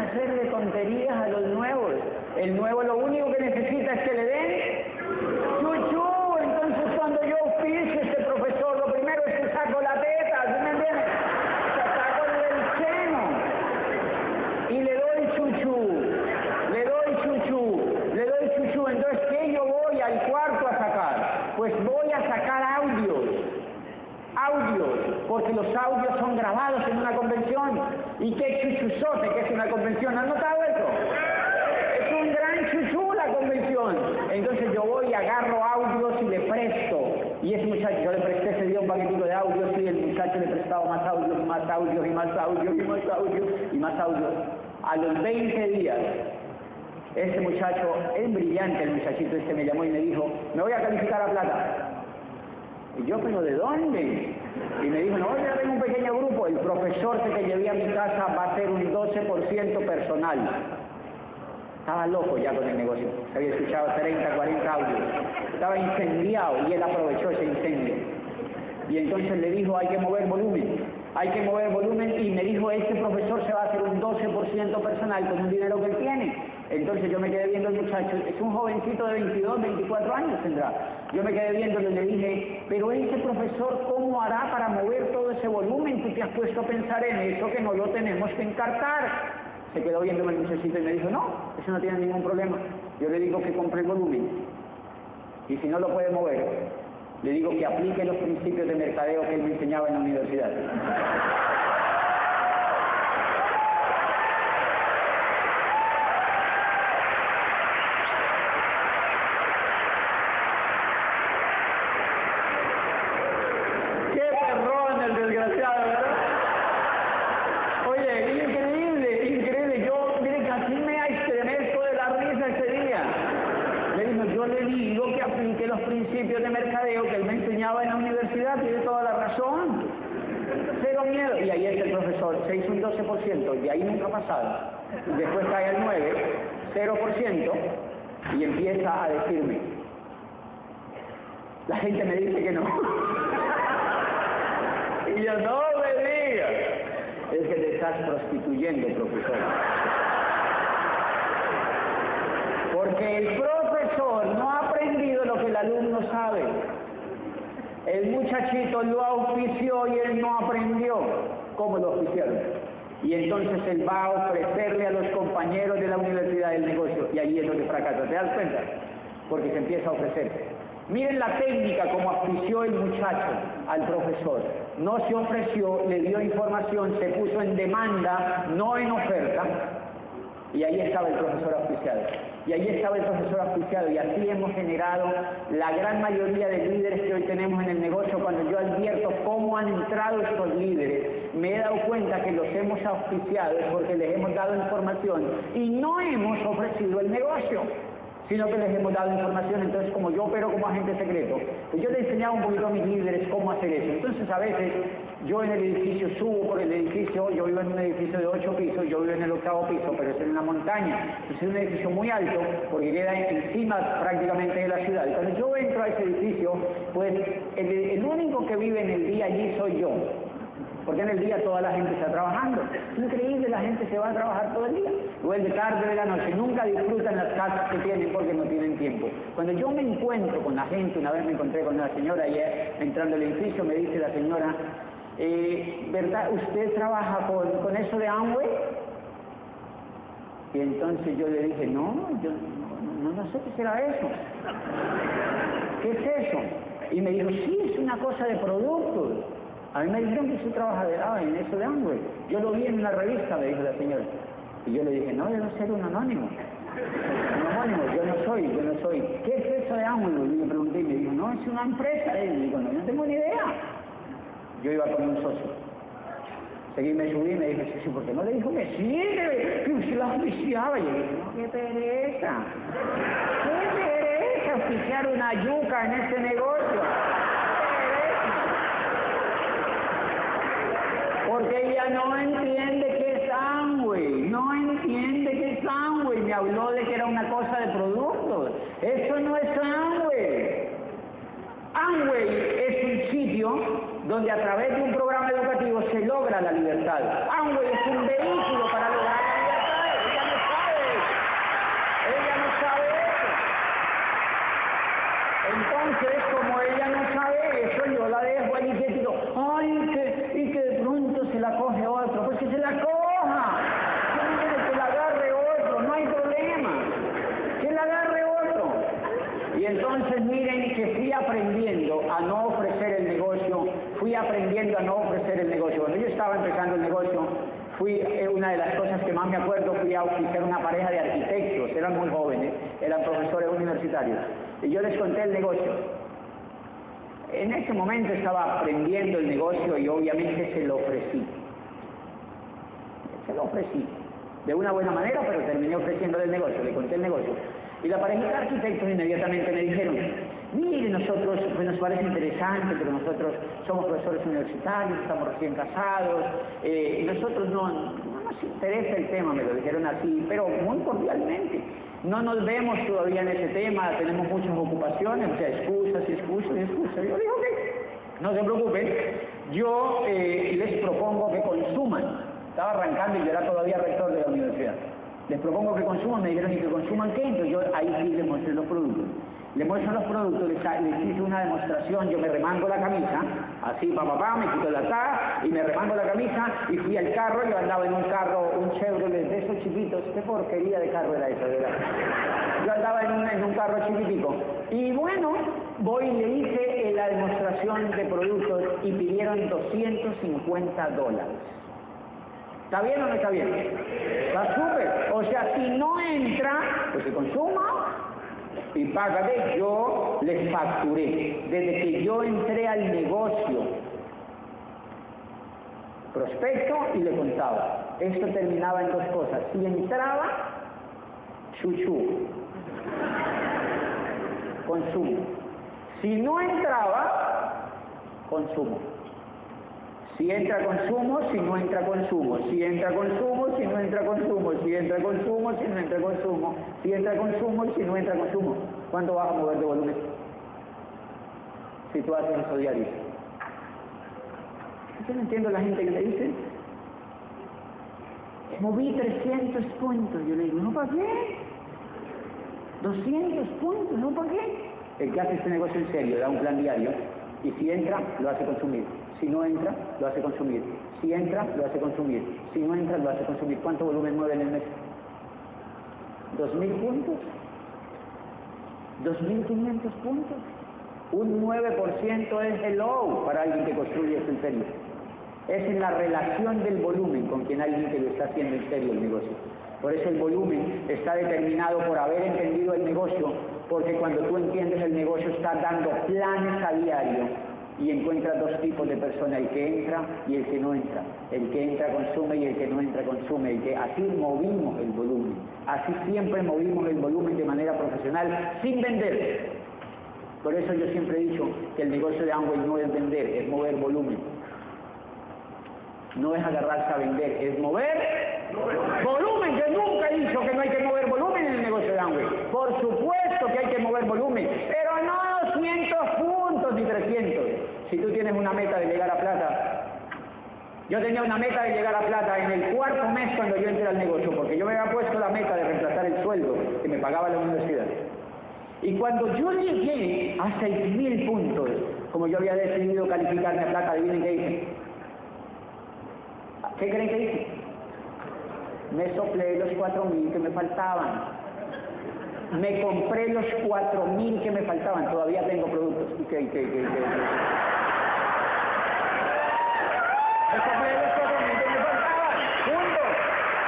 Hacer de tonterías a los nuevos. El nuevo lo único que necesita es que le den chuchu. Entonces cuando yo auspicio este profesor, lo primero es que saco la teta, ¿sí me entiendes? Saco el seno y le doy chuchu, le doy chuchu, le doy chuchu. Entonces, ¿qué yo voy al cuarto a sacar? Pues voy a sacar audios, audios, porque los audios son grabados en una convención. ¿Y qué chuchuzote que es una convención? ¿Han notado eso? Es un gran chuchu la convención. Entonces yo voy y agarro audios y le presto. Y ese muchacho, yo le presté ese día un paquetito de audios y el muchacho le prestaba más audios, más audios y más y más audios. A los 20 días, ese muchacho, es brillante el muchachito este me llamó y me dijo, me voy a calificar a plata. Y yo, pero ¿de dónde? Y me dijo, no, ya tengo un pequeño grupo, el profesor que te llevé a mi casa va a ser un 12% personal. Estaba loco ya con el negocio. Se había escuchado 30, 40 audios. Estaba incendiado y él aprovechó ese incendio. Y entonces le dijo, hay que mover volumen. Hay que mover volumen y me dijo, este profesor se va a hacer un 12% personal con un dinero que él tiene. Entonces yo me quedé viendo al muchacho, es un jovencito de 22, 24 años tendrá. Yo me quedé viéndolo y le dije, pero ese profesor, ¿cómo hará para mover todo ese volumen? Tú te has puesto a pensar en eso que no lo tenemos que encartar. Se quedó viéndome el muchachito y me dijo, no, eso no tiene ningún problema. Yo le digo que compre el volumen. Y si no lo puede mover, le digo que aplique los principios de mercadeo que él me enseñaba en la universidad. ¡Qué perrón el desgraciado, ¿verdad? Oye, increíble, increíble. Yo, mire, casi me estremezco de la risa ese día. Le digo, yo le digo que aplique los principios de mercadeo que él me enseñaba en la universidad, tiene toda la razón. Cero miedo. Y ahí es el profesor, se hizo un 12%, Después cae al 9, 0%, y empieza a decirme. La gente me dice que no. Y yo, no me digas. Es que te estás prostituyendo, profesor. Porque el profesor no ha aprendido lo que el alumno sabe. El muchachito lo auspició y él no aprendió cómo lo auspiciaron. Y entonces él va a ofrecerle a los compañeros de la universidad del negocio. Y ahí es donde fracasa. ¿Te das cuenta? Porque se empieza a ofrecer. Miren la técnica como auspició el muchacho al profesor. No se ofreció, le dio información, se puso en demanda, no en oferta. Y ahí estaba el profesor auspiciado. Y ahí estaba el profesor auspiciado. Y así hemos generado la gran mayoría de líderes que hoy tenemos en el negocio. Cuando yo advierto cómo han entrado estos líderes, me he dado cuenta que los hemos auspiciado porque les hemos dado información y no hemos ofrecido el negocio sino que les hemos dado información, entonces como yo opero como agente secreto, pues yo le enseñaba un poquito a mis líderes cómo hacer eso. Entonces a veces yo en el edificio subo por el edificio, yo vivo en un edificio de ocho pisos, yo vivo en el octavo piso, pero es en una montaña, es un edificio muy alto, porque queda encima prácticamente de la ciudad. Cuando yo entro a ese edificio, pues el único que vive en el día allí soy yo. Porque en el día toda la gente está trabajando. Es increíble, la gente se va a trabajar todo el día. Vuelve tarde de la noche, nunca disfrutan las casas que tienen porque no tienen tiempo. Cuando yo me encuentro con la gente, una vez me encontré con una señora ayer entrando al edificio, me dice la señora, eh, ¿verdad? ¿Usted trabaja con, eso de Amway? Y entonces yo le dije, no, yo no, no sé qué será eso. ¿Qué es eso? Y me dijo, sí, es una cosa de productos. A mí me dijeron que usted trabaja de, ah, en eso de Amway. Yo lo vi en una revista, me dijo la señora. Y yo le dije, no, yo no soy un anónimo. Un anónimo, yo no soy, yo no soy. ¿Qué es eso de Amway? Y le pregunté y me dijo, no, es una empresa. Y digo, no, yo no tengo ni idea. Yo iba con un socio. Seguí, me subí y me dijo, sí, sí, ¿por qué no le dijo que sí, que, usted la auspiciaba? Y yo dije, no, qué pereza. Qué pereza cambiar una yuca en este negocio. Porque ella no entiende qué es Amway, no entiende qué es Amway. Me habló de que era una cosa de productos. Eso no es Amway. Amway es un sitio donde a través de un programa educativo se logra la libertad. Amway es un vehículo para lograr la libertad. Ella no sabe. Ella no sabe eso. Entonces, como ella no sabe eso, yo la dejo ahí que digo, ay, que, y que de pronto se la coge otro. Pues que se la coja. Que la agarre otro, no hay problema. Que la agarre otro. Y entonces miren que fui aprendiendo a no ofrecer el negocio, fui aprendiendo a no ofrecer el negocio. Cuando yo estaba empezando el negocio, fui, eh, una de las cosas que más me acuerdo, fui a oficiar una pareja de arquitectos, eran muy jóvenes, eran profesores universitarios, y yo les conté el negocio. En ese momento estaba aprendiendo el negocio y obviamente se lo ofrecí. Se lo ofrecí. De una buena manera, pero terminé ofreciendo el negocio, le conté el negocio. Y la pareja de arquitectos inmediatamente me dijeron, mire, nosotros, pues nos parece interesante, pero nosotros somos profesores universitarios, estamos recién casados, eh, nosotros no, no nos interesa el tema, me lo dijeron así, pero muy cordialmente. No nos vemos todavía en ese tema, tenemos muchas ocupaciones, o sea, excusas y excusas y excusas. Yo digo, ok, no se preocupen, yo eh, les propongo que consuman. Estaba arrancando y yo era todavía rector de la universidad. Les propongo que consuman, me dijeron, ¿y que consuman qué? Entonces yo ahí sí les mostré los productos. Les muestro los productos, les, les hice una demostración, yo me remango la camisa, así, papá, papá, me quito la taza y me remango la camisa y fui al carro, yo andaba en un carro, un Chevrolet de esos chiquitos, qué porquería de carro era eso, ¿verdad? Yo andaba en un, en un carro chiquitico. Y bueno, voy y le hice la demostración de productos y pidieron 250 dólares. ¿Está bien o no está bien? Está súper. O sea, si no entra, pues se consuma y págate. Yo les facturé. Desde que yo entré al negocio, prospecto y le contaba. Esto terminaba en dos cosas. Si entraba, chuchu, consumo. Si no entraba, consumo. Si entra consumo, si no entra consumo, si entra consumo, si no entra consumo, si entra consumo, si no entra consumo, si entra consumo si no entra consumo. ¿Cuánto vas a mover de volumen? Si tú haces eso diario. Yo no entiendo la gente que le dice, moví 300 puntos. Yo le digo, ¿no para qué? 200 puntos, ¿no para qué? El que hace este negocio en serio, da un plan diario, y si entra, lo hace consumir. Si no entra, lo hace consumir. Si entra, lo hace consumir. Si no entra, lo hace consumir. ¿Cuánto volumen mueve en el mes? ¿Dos mil puntos? ¿Dos mil quinientos puntos? Un 9% es el low para alguien que construye en serio. Es en la relación del volumen con quien alguien que lo está haciendo en serio el negocio. Por eso el volumen está determinado por haber entendido el negocio, porque cuando tú entiendes el negocio estás dando planes a diario y encuentras dos tipos de personas, el que entra y el que no entra. El que entra consume y el que no entra consume. El que así movimos el volumen. Así siempre movimos el volumen de manera profesional sin vender. Por eso yo siempre he dicho que el negocio de Amway no es vender, es mover volumen. No es agarrarse a vender, es mover volumen. Yo nunca he dicho que no hay que mover volumen en el negocio de Amway. Por supuesto que hay que mover volumen, pero no 200 puntos ni 300. Si tú tienes una meta de llegar a plata, yo tenía una meta de llegar a plata en el cuarto mes cuando yo entré al negocio, porque yo me había puesto la meta de reemplazar el sueldo que me pagaba la universidad. Y cuando yo llegué a 6.000 puntos, como yo había decidido calificarme a plata, adivinen qué hice. ¿Qué creen que hice? Me soplé los 4.000 que me faltaban. Me compré los 4.000 que me faltaban. Todavía tengo productos. ¿Qué, qué, qué, qué, qué? Me compré los 4.000 que me faltaban. Punto.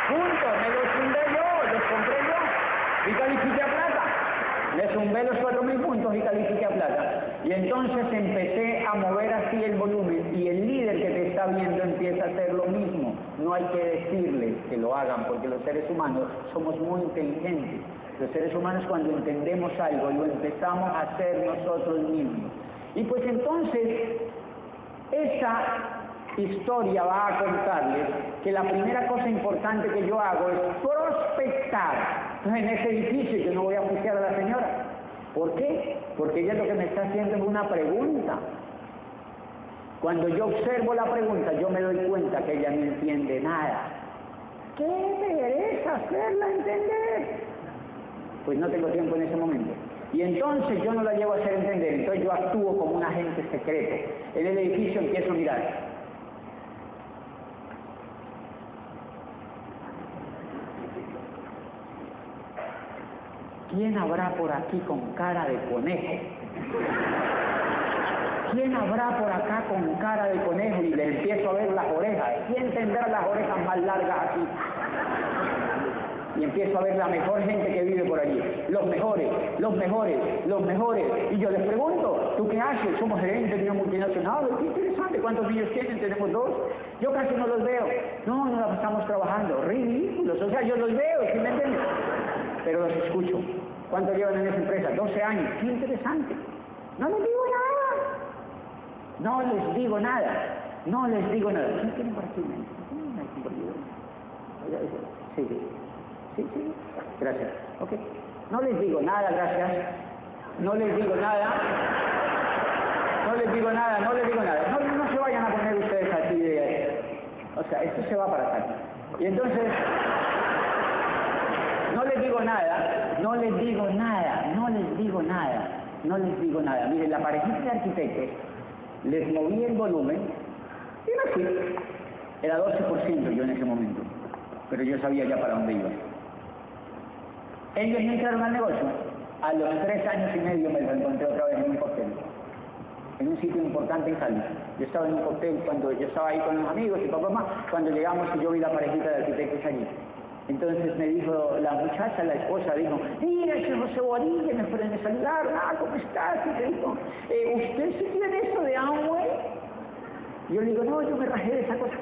Punto. Me los yo. Los compré yo. Y califiqué a plata. Me zumbé los 4.000 puntos y califiqué a plata. Y entonces empecé a mover así el volumen y el líder que te está viendo empieza a hacer lo mismo. No hay que decirles que lo hagan porque los seres humanos somos muy inteligentes. Los seres humanos cuando entendemos algo lo empezamos a hacer nosotros mismos. Y pues entonces, esa historia va a contarles que la primera cosa importante que yo hago es prospectar. En ese edificio yo no voy a buscar a la señora. ¿Por qué? Porque ella lo que me está haciendo es una pregunta. Cuando yo observo la pregunta, yo me doy cuenta que ella no entiende nada. ¿Qué interesa hacerla entender? Pues no tengo tiempo en ese momento. Y entonces yo no la llevo a hacer entender, entonces yo actúo como un agente secreto. En el edificio empiezo a mirar. ¿Quién habrá por aquí con cara de conejo? ¿Quién habrá por acá con cara de conejo? Y le empiezo a ver las orejas. ¿Quién tendrá las orejas más largas aquí? Y empiezo a ver la mejor gente que vive por allí. Los mejores, los mejores, los mejores. Y yo les pregunto, ¿tú qué haces? Somos gerentes de una multinacional. Qué interesante. ¿Cuántos niños tienen? Tenemos dos. Yo casi no los veo. No, no estamos trabajando. Ridículos. O sea, yo los veo, ¿sí entiendes? Pero los escucho. ¿Cuánto llevan en esa empresa? 12 años. Qué interesante. No les digo nada. No les digo nada. No les digo nada. ¿Quién tiene por aquí? Sí, sí. Sí. Gracias. Ok. No les digo nada, gracias. No les digo nada. No les digo nada, no les digo nada. No, no se vayan a poner ustedes así de... O sea, esto se va para acá. Y entonces... No les digo nada, no les digo nada, no les digo nada, no les digo nada. Miren, la parejita de arquitectos les moví el volumen, y así. Era 12% yo en ese momento, pero yo sabía ya para dónde iba. Ellos entraron al negocio, a los tres años y medio me lo encontré otra vez en un hotel, en un sitio importante en Cali. Yo estaba en un hotel cuando yo estaba ahí con los amigos y papá más, cuando llegamos y yo vi la parejita de arquitectos allí. Entonces me dijo la muchacha, la esposa, dijo, mira, ese José Bonilla, me pueden saludar, ah, ¿cómo estás? Y me dijo, eh, ¿usted sí tiene eso de Amway? Y yo le digo, no, yo me rajé de esa cosa.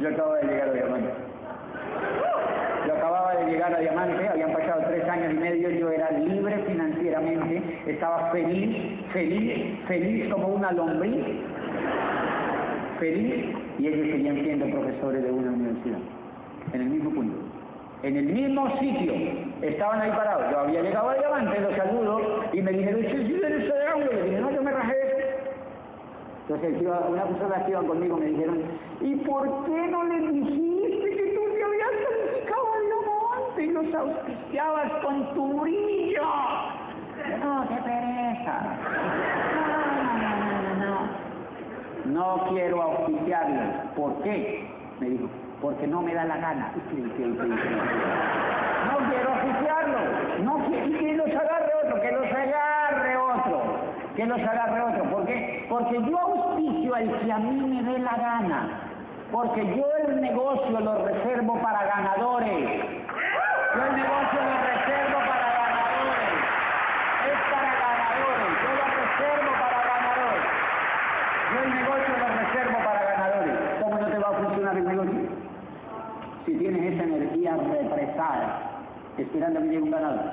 Yo acabo de llegar a Diamante. Yo acababa de llegar a Diamante, habían pasado tres años y medio, yo era libre financieramente, estaba feliz, feliz, feliz como una lombriz, feliz, y ellos seguían siendo profesores de una universidad, en el mismo punto. En el mismo sitio, estaban ahí parados. Yo había llegado a Diamante, los saludo, y me dijeron, ¿sí, eres de agua? Y le dije, no, yo me rajé. Entonces una persona que iban conmigo me dijeron, ¿y por qué no le dijiste que tú te habías calificado a Diamante y los auspiciabas con tu brillo? No, qué pereza. No, no, no, no, no. No quiero auspiciarlos. ¿Por qué? Me dijo, porque no me da la gana. No quiero auspiciarlos. No quiero, que los agarre otro, que los agarre otro. Que los agarre otro. Porque yo auspicio al que a mí me dé la gana. Porque yo el negocio lo reservo para ganadores. Yo el negocio lo reservo para ganadores. Es para ganadores. Yo lo reservo para ganadores. Yo el negocio lo reservo para ganadores. ¿Cómo no te va a funcionar el negocio? Si tienes esa energía represada, esperando que llegue un ganador.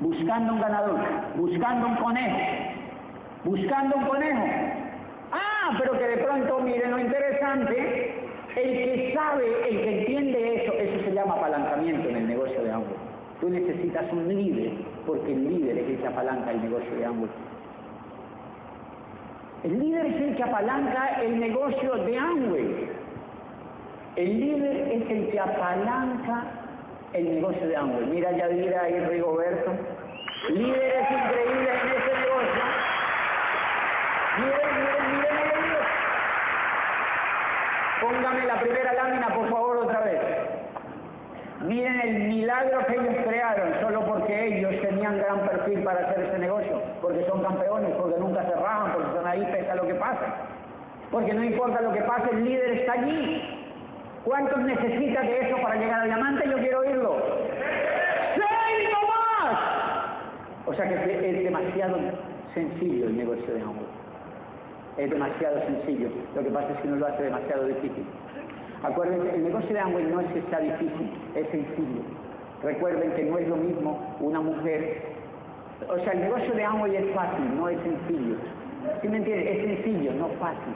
Buscando un ganador, buscando un conejo, buscando un conejo. Ah, pero que de pronto, miren lo interesante, el que sabe, el que entiende eso, eso se llama apalancamiento en el negocio de ambos. Tú necesitas un líder, porque el líder es el que apalanca el negocio de ambos. El líder es el que apalanca el negocio de Amway. El líder es el que apalanca el negocio de Amway. Mira Yadira y Rigoberto. Líderes increíbles. Miren, miren, miren. Póngame la primera lámina, por favor, otra vez. Miren el milagro que ellos crearon, solo porque ellos tenían gran perfil para hacer ese negocio, porque son campeones, porque nunca se rajan, porque están ahí pese a lo que pasa. Porque no importa lo que pase, el líder está allí. ¿Cuántos necesitas de eso para llegar a diamante? Yo quiero oírlo. ¡Seis no más! O sea que es demasiado sencillo el negocio de amor. Es demasiado sencillo. Lo que pasa es que uno lo hace demasiado difícil. Acuérdense, el negocio de Amway no es que está difícil, es sencillo. Recuerden que no es lo mismo una mujer, o sea, el negocio de Amway es fácil, no es sencillo. ¿Sí me entienden? Es sencillo, no fácil.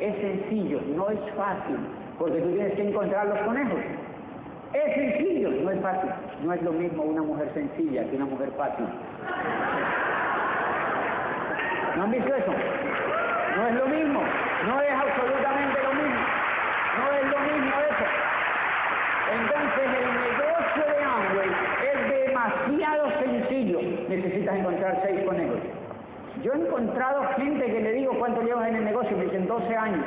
Es sencillo, no es fácil, porque tú tienes que encontrar los conejos. Es sencillo, no es fácil. No es lo mismo una mujer sencilla que una mujer fácil. ¿No han visto eso? No es lo mismo, no es absolutamente lo mismo. No es lo mismo eso. Entonces el negocio de Amway es demasiado sencillo. Necesitas encontrar seis conejos. Yo he encontrado gente que le digo cuánto llevas en el negocio, me dicen 12 años.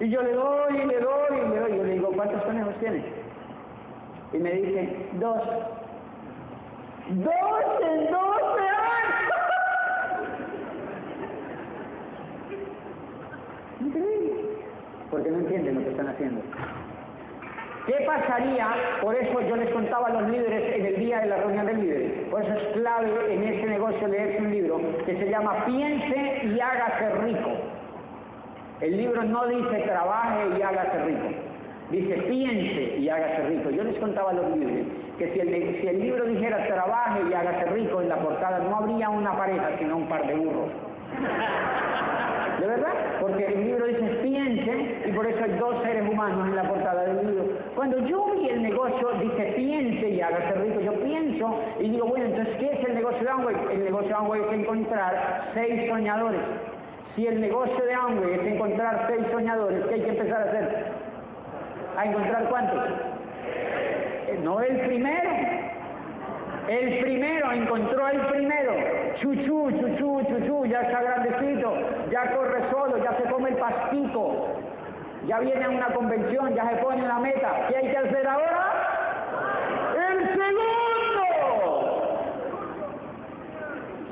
Y yo le doy, y le doy, y le doy. Yo le digo, ¿cuántos conejos tienes? Y me dicen, dos. ¡Dos en 12 años! Increíble. Porque no entienden lo que están haciendo. ¿Qué pasaría? Por eso yo les contaba a los líderes en el día de la reunión de líderes. Por eso es clave en este negocio leerse un libro que se llama Piense y hágase rico. El libro no dice trabaje y hágase rico. Dice piense y hágase rico. Yo les contaba a los líderes que si el, si el libro dijera trabaje y hágase rico en la portada no habría una pareja sino un par de burros. ¿De verdad? Porque el libro dice piense y por eso hay dos seres humanos en la portada del libro. Cuando yo vi el negocio, dice piense y hágase rico, yo pienso y digo, bueno, entonces, ¿qué es el negocio de Amway? El negocio de Amway es encontrar seis soñadores. Si el negocio de Amway es encontrar seis soñadores, ¿qué hay que empezar a hacer? ¿A encontrar cuántos? Eh, no el primero. El primero encontró el primero. Chuchú, chuchú, chuchú, ya está grandecito, ya corre solo, ya se come el pastico, ya viene a una convención, ya se pone una meta. ¿Qué hay que hacer ahora? ¡El segundo!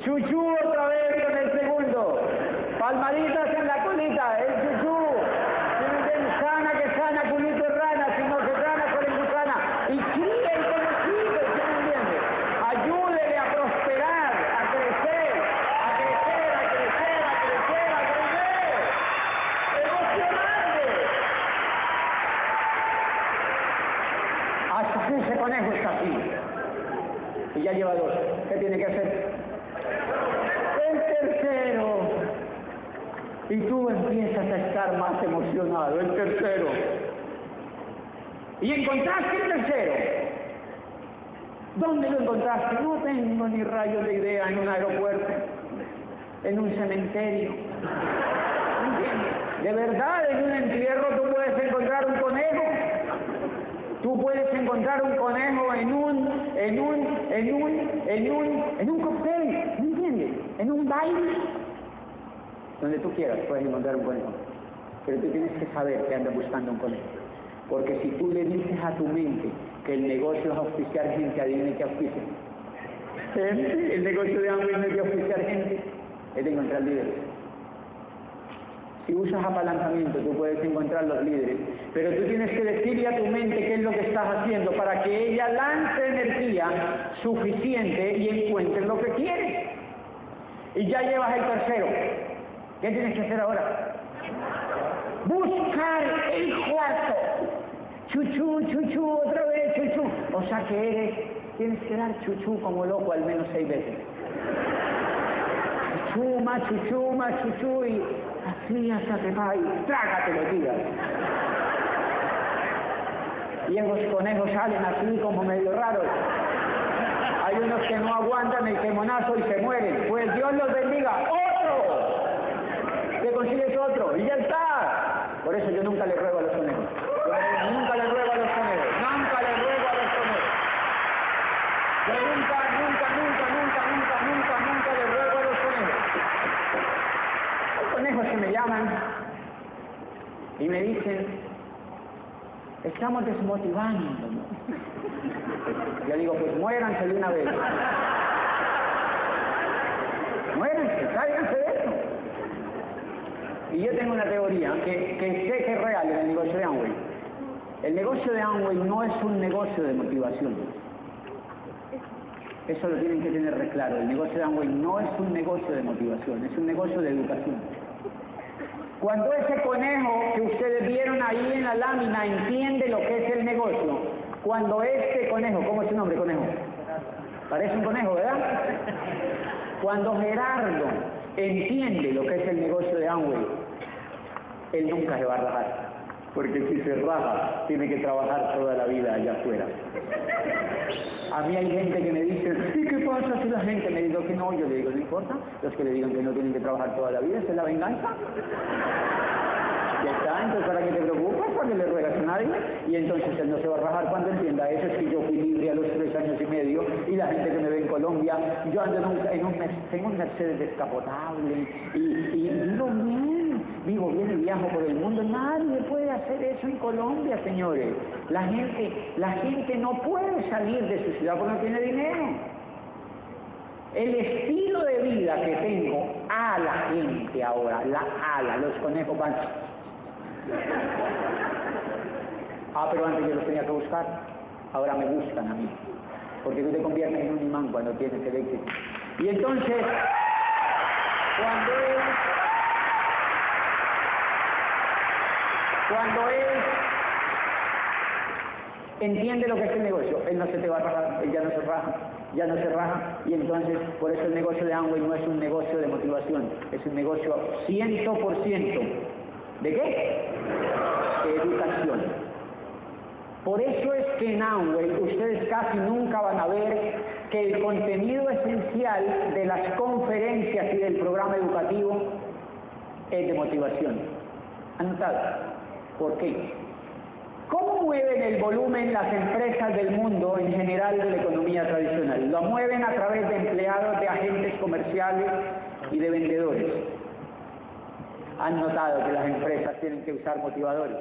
Chuchú otra vez con el segundo. Palmaditas en la colita, el chuchú. Sana que sana, culito es rana, si no se rana, con el gusana. Y cría el conocido, ¿sí me entiende? Ayúdele a prosperar, a crecer, a crecer, a crecer, a crecer, a crecer. Emocionante. Hasta ese conejo está así. Y ya lleva dos. ¿Qué tiene que hacer? El tercero. Y tú empiezas a estar El tercero. Y encontraste el tercero. ¿Dónde lo encontraste? No tengo ni rayos de idea en un aeropuerto, en un cementerio. De verdad, en un entierro tú puedes encontrar un conejo. Tú puedes encontrar un conejo en un, en un, en un, en un, en un cóctel, ¿me entiendes? En un baile. Donde tú quieras puedes encontrar un conejo. Pero tú tienes que saber que andas buscando un conejo. Porque si tú le dices a tu mente que el negocio es auspiciar gente, adivina qué auspicia. Gente, el negocio de hambre no es de auspiciar gente, es de encontrar líderes. Si usas apalancamiento, tú puedes encontrar los líderes, pero tú tienes que decirle a tu mente qué es lo que estás haciendo para que ella lance energía suficiente y encuentre lo que quiere. Y ya llevas el tercero. ¿Qué tienes que hacer ahora? Buscar el cuarto. Chuchú, chuchú, otra vez chuchú. O sea que eres, tienes que dar chuchú como loco al menos seis veces. Chuchú, más chuchú y así hasta que va y trágatelo, tira. Y esos conejos salen así como medio raros. Hay unos que no aguantan el quemonazo y se mueren. Pues Dios los bendiga. ¡Otro! Que consigues otro y ya está. Por eso yo nunca le ruego a los conejos. Yo nunca le ruego a los conejos. Nunca le ruego a los conejos. Yo nunca, nunca, nunca, nunca, nunca, nunca, nunca le ruego a los conejos. Hay conejos que me llaman y me dicen, estamos desmotivando. Yo digo, pues muéranse de una vez. Muéranse, cállense de. Y yo tengo una teoría que, que sé que es real en el negocio de Amway. El negocio de Amway no es un negocio de motivación. Eso lo tienen que tener claro. El negocio de Amway no es un negocio de motivación, es un negocio de educación. Cuando ese conejo que ustedes vieron ahí en la lámina entiende lo que es el negocio, cuando este conejo, ¿cómo es su nombre, conejo? Parece un conejo, ¿verdad? Cuando Gerardo entiende lo que es el negocio de Amway, él nunca se va a rajar. Porque si se raja, tiene que trabajar toda la vida allá afuera. A mí hay gente que me dice, ¿y qué pasa si la gente me dice que no? Yo le digo, no importa. Los que le digan que no tienen que trabajar toda la vida, es la venganza. Ya está, entonces ¿para qué te preocupas? Porque le ruegas a nadie. Y entonces él no se va a rajar cuando entienda eso. Es que yo fui libre a los tres años y medio y la gente que me ve en Colombia, yo ando en un, en tengo un Mercedes descapotable y, y vivo bien, vivo bien y viajo por el mundo. Nadie puede hacer eso en Colombia, señores. La gente, la gente no puede salir de su ciudad porque no tiene dinero. El estilo de vida que tengo a la gente ahora, la ala, los conejos van Ah, pero antes yo los tenía que buscar, ahora me buscan a mí, porque tú te conviertes en un imán cuando tienes el éxito. Y entonces, cuando él, cuando él entiende lo que es el negocio, él no se te va a rajar, él ya no se raja, ya no se raja, y entonces por eso el negocio de Amway no es un negocio de motivación, es un negocio 100% ¿De qué? educación. Por eso es que en Amway ustedes casi nunca van a ver que el contenido esencial de las conferencias y del programa educativo es de motivación. ¿Han notado? ¿Por qué? ¿Cómo mueven el volumen las empresas del mundo en general de la economía tradicional? Lo mueven a través de empleados, de agentes comerciales y de vendedores han notado que las empresas tienen que usar motivadores.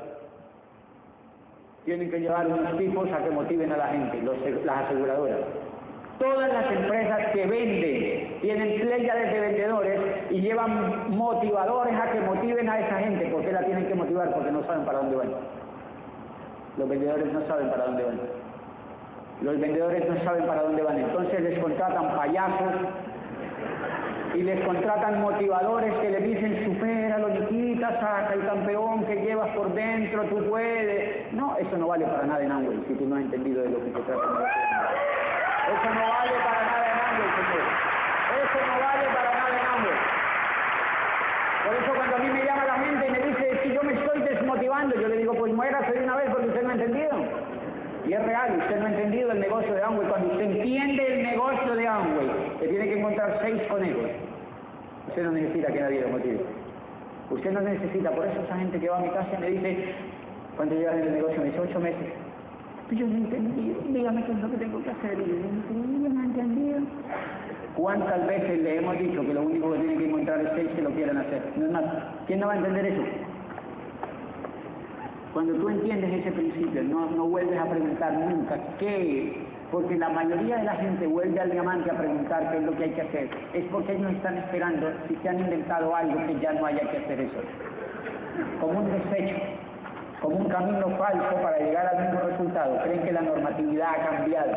Tienen que llevar unos tipos a que motiven a la gente, las aseguradoras. Todas las empresas que venden tienen pléyades de vendedores y llevan motivadores a que motiven a esa gente. ¿Por qué la tienen que motivar? Porque no saben para dónde van. Los vendedores no saben para dónde van. Los vendedores no saben para dónde van. Entonces les contratan payasos, y les contratan motivadores que les dicen supéralo, Nikita, saca el campeón que llevas por dentro, tú puedes. No, eso no vale para nada en Amway, si tú no has entendido de lo que se trata. Eso no vale para nada en Amway, señor. Eso no vale para nada en Amway. Por eso cuando a mí me llama la gente y me dice, si yo me estoy desmotivando, yo le digo, pues muérase de una vez porque usted no ha entendido. Y es real, usted no ha entendido el negocio de Amway. Cuando usted entiende el negocio de Amway, que tiene que encontrar seis conejos, usted no necesita que nadie lo motive. Usted no necesita, por eso esa gente que va a mi casa me dice, cuando llega en el negocio, me dice ocho meses. Yo no he entendido, dígame qué es lo que tengo que hacer. Y yo no he entendido. ¿Cuántas veces le hemos dicho que lo único que tiene que encontrar es seis que lo quieran hacer? No es más. ¿Quién no va a entender eso? Cuando tú entiendes ese principio, no, no vuelves a preguntar nunca qué, porque la mayoría de la gente vuelve al diamante a preguntar qué es lo que hay que hacer. Es porque ellos están esperando si se han inventado algo que ya no haya que hacer eso. Como un desecho, como un camino falso para llegar al mismo resultado. Creen que la normatividad ha cambiado.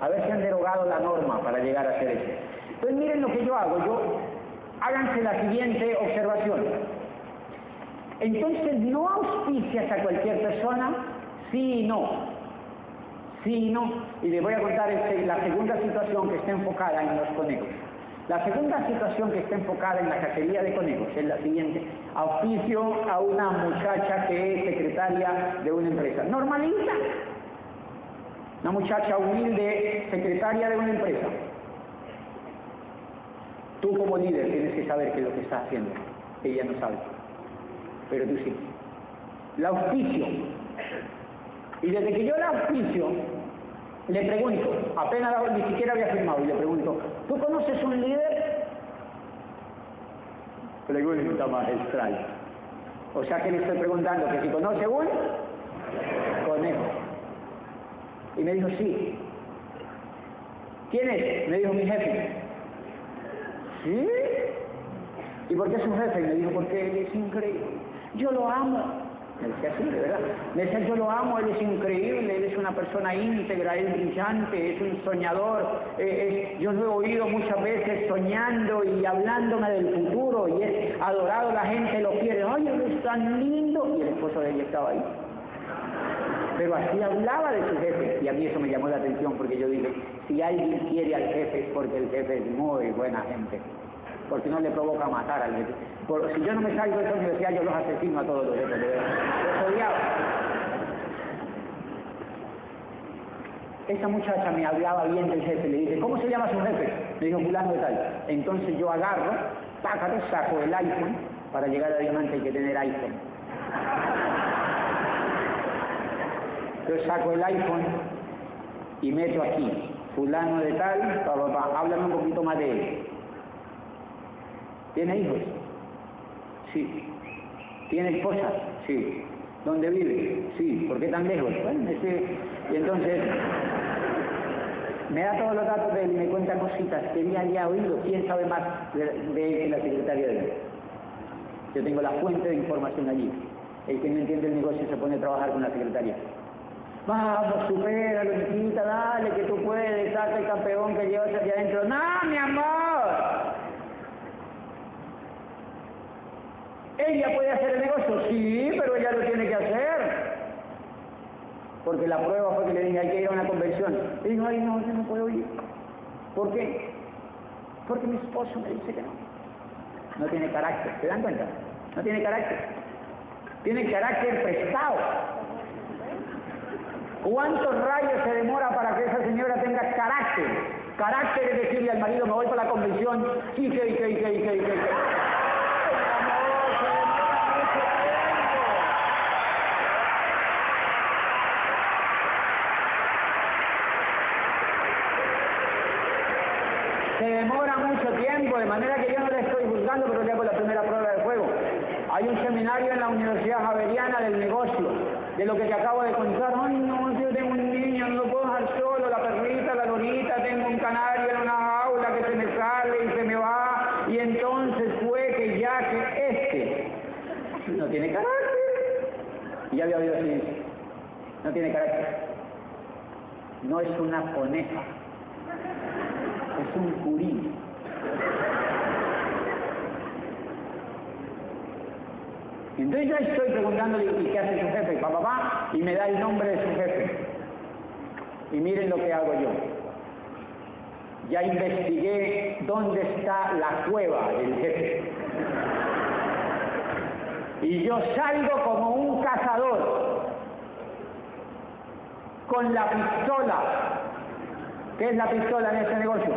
A si han derogado la norma para llegar a hacer eso. Entonces miren lo que yo hago. Yo háganse la siguiente observación. Entonces no auspicias a cualquier persona, sí y no. Sí y no. Y les voy a contar este, la segunda situación que está enfocada en los conejos. La segunda situación que está enfocada en la cacería de conejos es la siguiente. Auspicio a una muchacha que es secretaria de una empresa. Normalita. Una muchacha humilde, secretaria de una empresa. Tú como líder tienes que saber qué es lo que está haciendo. Ella no sabe pero tú sí. La auspicio. Y desde que yo la auspicio, le pregunto, apenas ni siquiera había firmado, y le pregunto, ¿tú conoces un líder? Pregunta magistral. O sea que le estoy preguntando que si conoce un conejo. Y me dijo, sí. ¿Quién es? Me dijo mi jefe. ¿Sí? ¿Y por qué es su jefe? Y me dijo, porque él es increíble. Yo lo amo. Me decía así, de verdad. Me yo lo amo, él es increíble, él es una persona íntegra, es brillante, es un soñador. Eh, yo lo he oído muchas veces soñando y hablándome del futuro y es adorado, la gente lo quiere. Él es tan lindo. Y el esposo de ella estaba ahí. Pero así hablaba de su jefe y a mí eso me llamó la atención porque yo dije, si alguien quiere al jefe es porque el jefe es muy buena gente porque no le provoca matar al jefe. si yo no me salgo de esa universidad, yo los asesino a todos los jefes. Los. Esa muchacha me hablaba bien del jefe, le dije, ¿cómo se llama su jefe? Me dijo, fulano de tal. Entonces yo agarro, pácate, saco el iPhone, para llegar a Diamante hay que tener iPhone. Yo saco el iPhone y meto aquí, fulano de tal, papá, háblame un poquito más de él. ¿Tiene hijos? Sí. ¿Tiene esposa? Sí. ¿Dónde vive? Sí. ¿Por qué tan lejos? Bueno, Y entonces me da todos los datos de él y me cuenta cositas que ni había oído. ¿Quién sabe más de, de la secretaria de él? Yo tengo la fuente de información allí. El que no entiende el negocio se pone a trabajar con la secretaria. Vamos, supera, Luisita, dale, que tú puedes, saca el campeón que llevas hacia adentro. ¡No, mi amor! ¿Ella puede hacer el negocio? Sí, pero ella lo tiene que hacer. Porque la prueba fue que le dije, hay que ir a una convención. Y dijo, ay, no, yo no puedo ir. ¿Por qué? Porque mi esposo me dice que no. No tiene carácter. ¿Se dan cuenta? No tiene carácter. Tiene carácter prestado. ¿Cuántos rayos se demora para que esa señora tenga carácter? Carácter es decirle al marido, me voy para la convención, sí, que, que, que, que, que. se demora mucho tiempo, de manera que yo no le estoy juzgando, pero ya por la primera prueba de fuego. Hay un seminario en la Universidad Javeriana del negocio, de lo que te acabo de contar. Ay, no, yo tengo un niño, no lo puedo dejar solo, la perrita, la lorita, tengo un canario en una jaula que se me sale y se me va. Y entonces fue que ya que este no tiene carácter, y ya había oído así, no tiene carácter, no es una coneja es un curí. Entonces yo estoy preguntándole, ¿y qué hace su jefe? Papá, papá, y me da el nombre de su jefe. Y miren lo que hago yo. Ya investigué dónde está la cueva del jefe. Y yo salgo como un cazador con la pistola ¿Qué es la pistola en este negocio?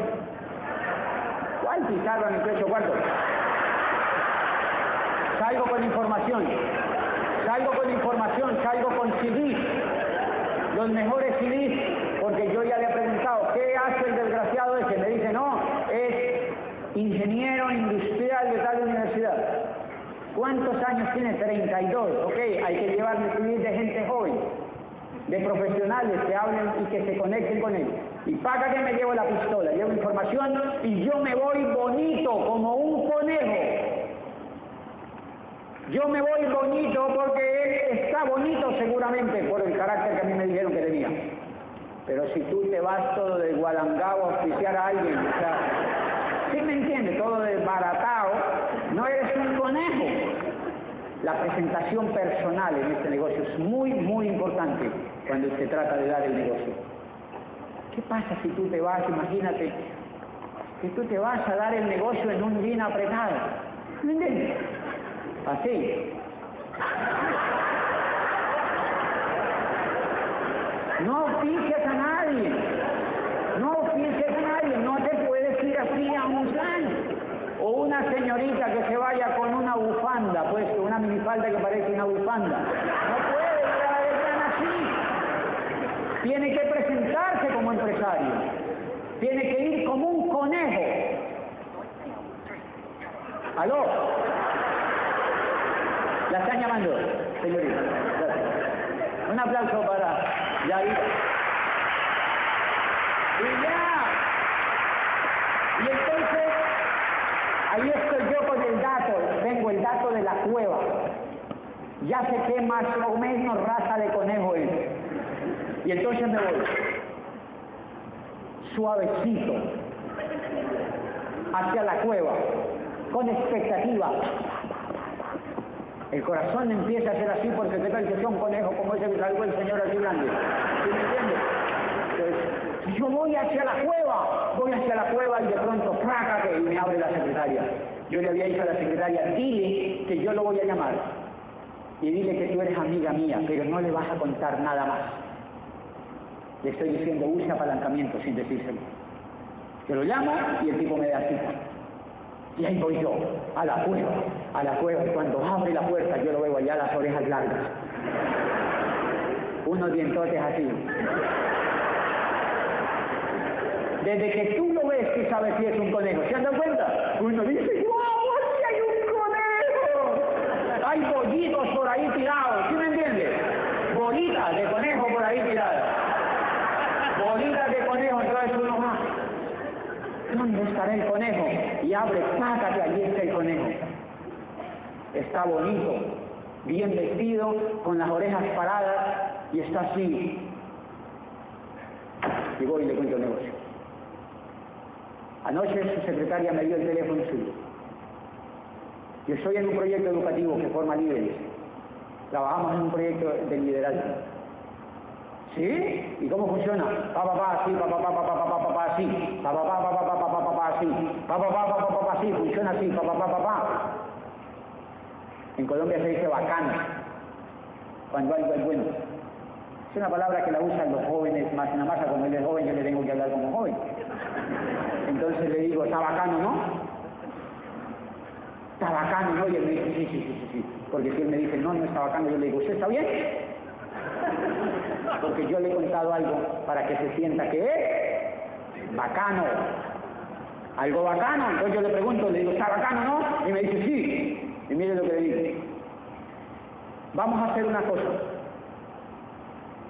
¿Cuál pizarra en el precio cuarto? Salgo con información, salgo con información, salgo con CDs, los mejores CDs, porque yo ya le he preguntado, ¿qué hace el desgraciado ese? Me dice, no, es ingeniero industrial de tal universidad. ¿Cuántos años tiene? 32. Ok, hay que llevarme CDs de gente joven, de profesionales que hablen y que se conecten con él y paga que me llevo la pistola, llevo información y yo me voy bonito como un conejo. Yo me voy bonito porque está bonito seguramente por el carácter que a mí me dijeron que tenía. Pero si tú te vas todo de Guadangao a oficiar a alguien, o sea, ¿sí me entiendes? Todo desbaratado, no eres un conejo. La presentación personal en este negocio es muy, muy importante cuando se trata de dar el negocio. ¿Qué pasa si tú te vas, imagínate, que tú te vas a dar el negocio en un bien apretado? ¿Me entiendes? Así. No oficias a nadie. No oficias a nadie. No te puedes ir así a un plan. O una señorita que se vaya con una bufanda, pues, una minifalda que parece una bufanda. No puede ir a así. Tiene que presentarse como empresario. Tiene que ir como un conejo. ¿Aló? La están llamando, señorita. Un aplauso para Yair. Y ya. Y entonces, ahí estoy yo con el dato. Tengo el dato de la cueva. ya sé qué más o menos raza de conejo es. Y entonces me voy, suavecito, hacia la cueva, con expectativa. El corazón empieza a ser así porque te tal que sea un conejo como ese que salvó el Señor así grande. ¿Sí me entiendes? Entonces, yo voy hacia la cueva, voy hacia la cueva y de pronto, frácate, y me abre la secretaria. Yo le había dicho a la secretaria, dile que yo lo voy a llamar. Y dile que tú eres amiga mía, pero no le vas a contar nada más. Le estoy diciendo, use apalancamiento sin decírselo. Yo lo llamo y el tipo me da cita. Y ahí voy yo, a la cueva, a la cueva, y cuando abre la puerta yo lo veo allá las orejas largas. Unos dientotes así. Desde que tú lo ves, tú sabes si es un conejo. ¿Se han dado cuenta? Uno dice, ¡guau! ¡Aquí hay un conejo! Hay bollitos por ahí tirados, ¿sí me entiendes? Bolitas de conejo por ahí tiradas. Bolitas de conejo, entonces uno más. ¿Dónde estará el conejo? Y abre, págate, allí está el conejo. Está bonito, bien vestido, con las orejas paradas y está así. Y voy y le cuento el negocio. Anoche su secretaria me dio el teléfono suyo. Yo estoy en un proyecto educativo que forma líderes. Trabajamos en un proyecto de liderazgo. ¿Sí? ¿Y cómo funciona? Pa, pa, pa, sí, pa, pa, pa, pa, pa, pa, pa, pa, sí. Pa, pa, pa, pa, pa, pa, pa, pa, pa, pa. Pa, pa, pa, pa, pa, pa, pa, sí. Funciona así, pa, pa, pa. En Colombia se dice bacano. Cuando algo es bueno. Es una palabra que la usan los jóvenes, más una masa como él es joven, yo le tengo que hablar como joven. Entonces le digo, está bacano, ¿no? Está bacano, ¿no? Y él me dice, sí, sí, sí, sí, sí. Porque si él me dice, no, no está bacano, yo le digo, ¿usted está bien? Porque yo le he contado algo para que se sienta que es bacano. Algo bacano. Entonces yo le pregunto, le digo, ¿está bacano, no? Y me dice, sí. Y mire lo que le digo. Vamos a hacer una cosa.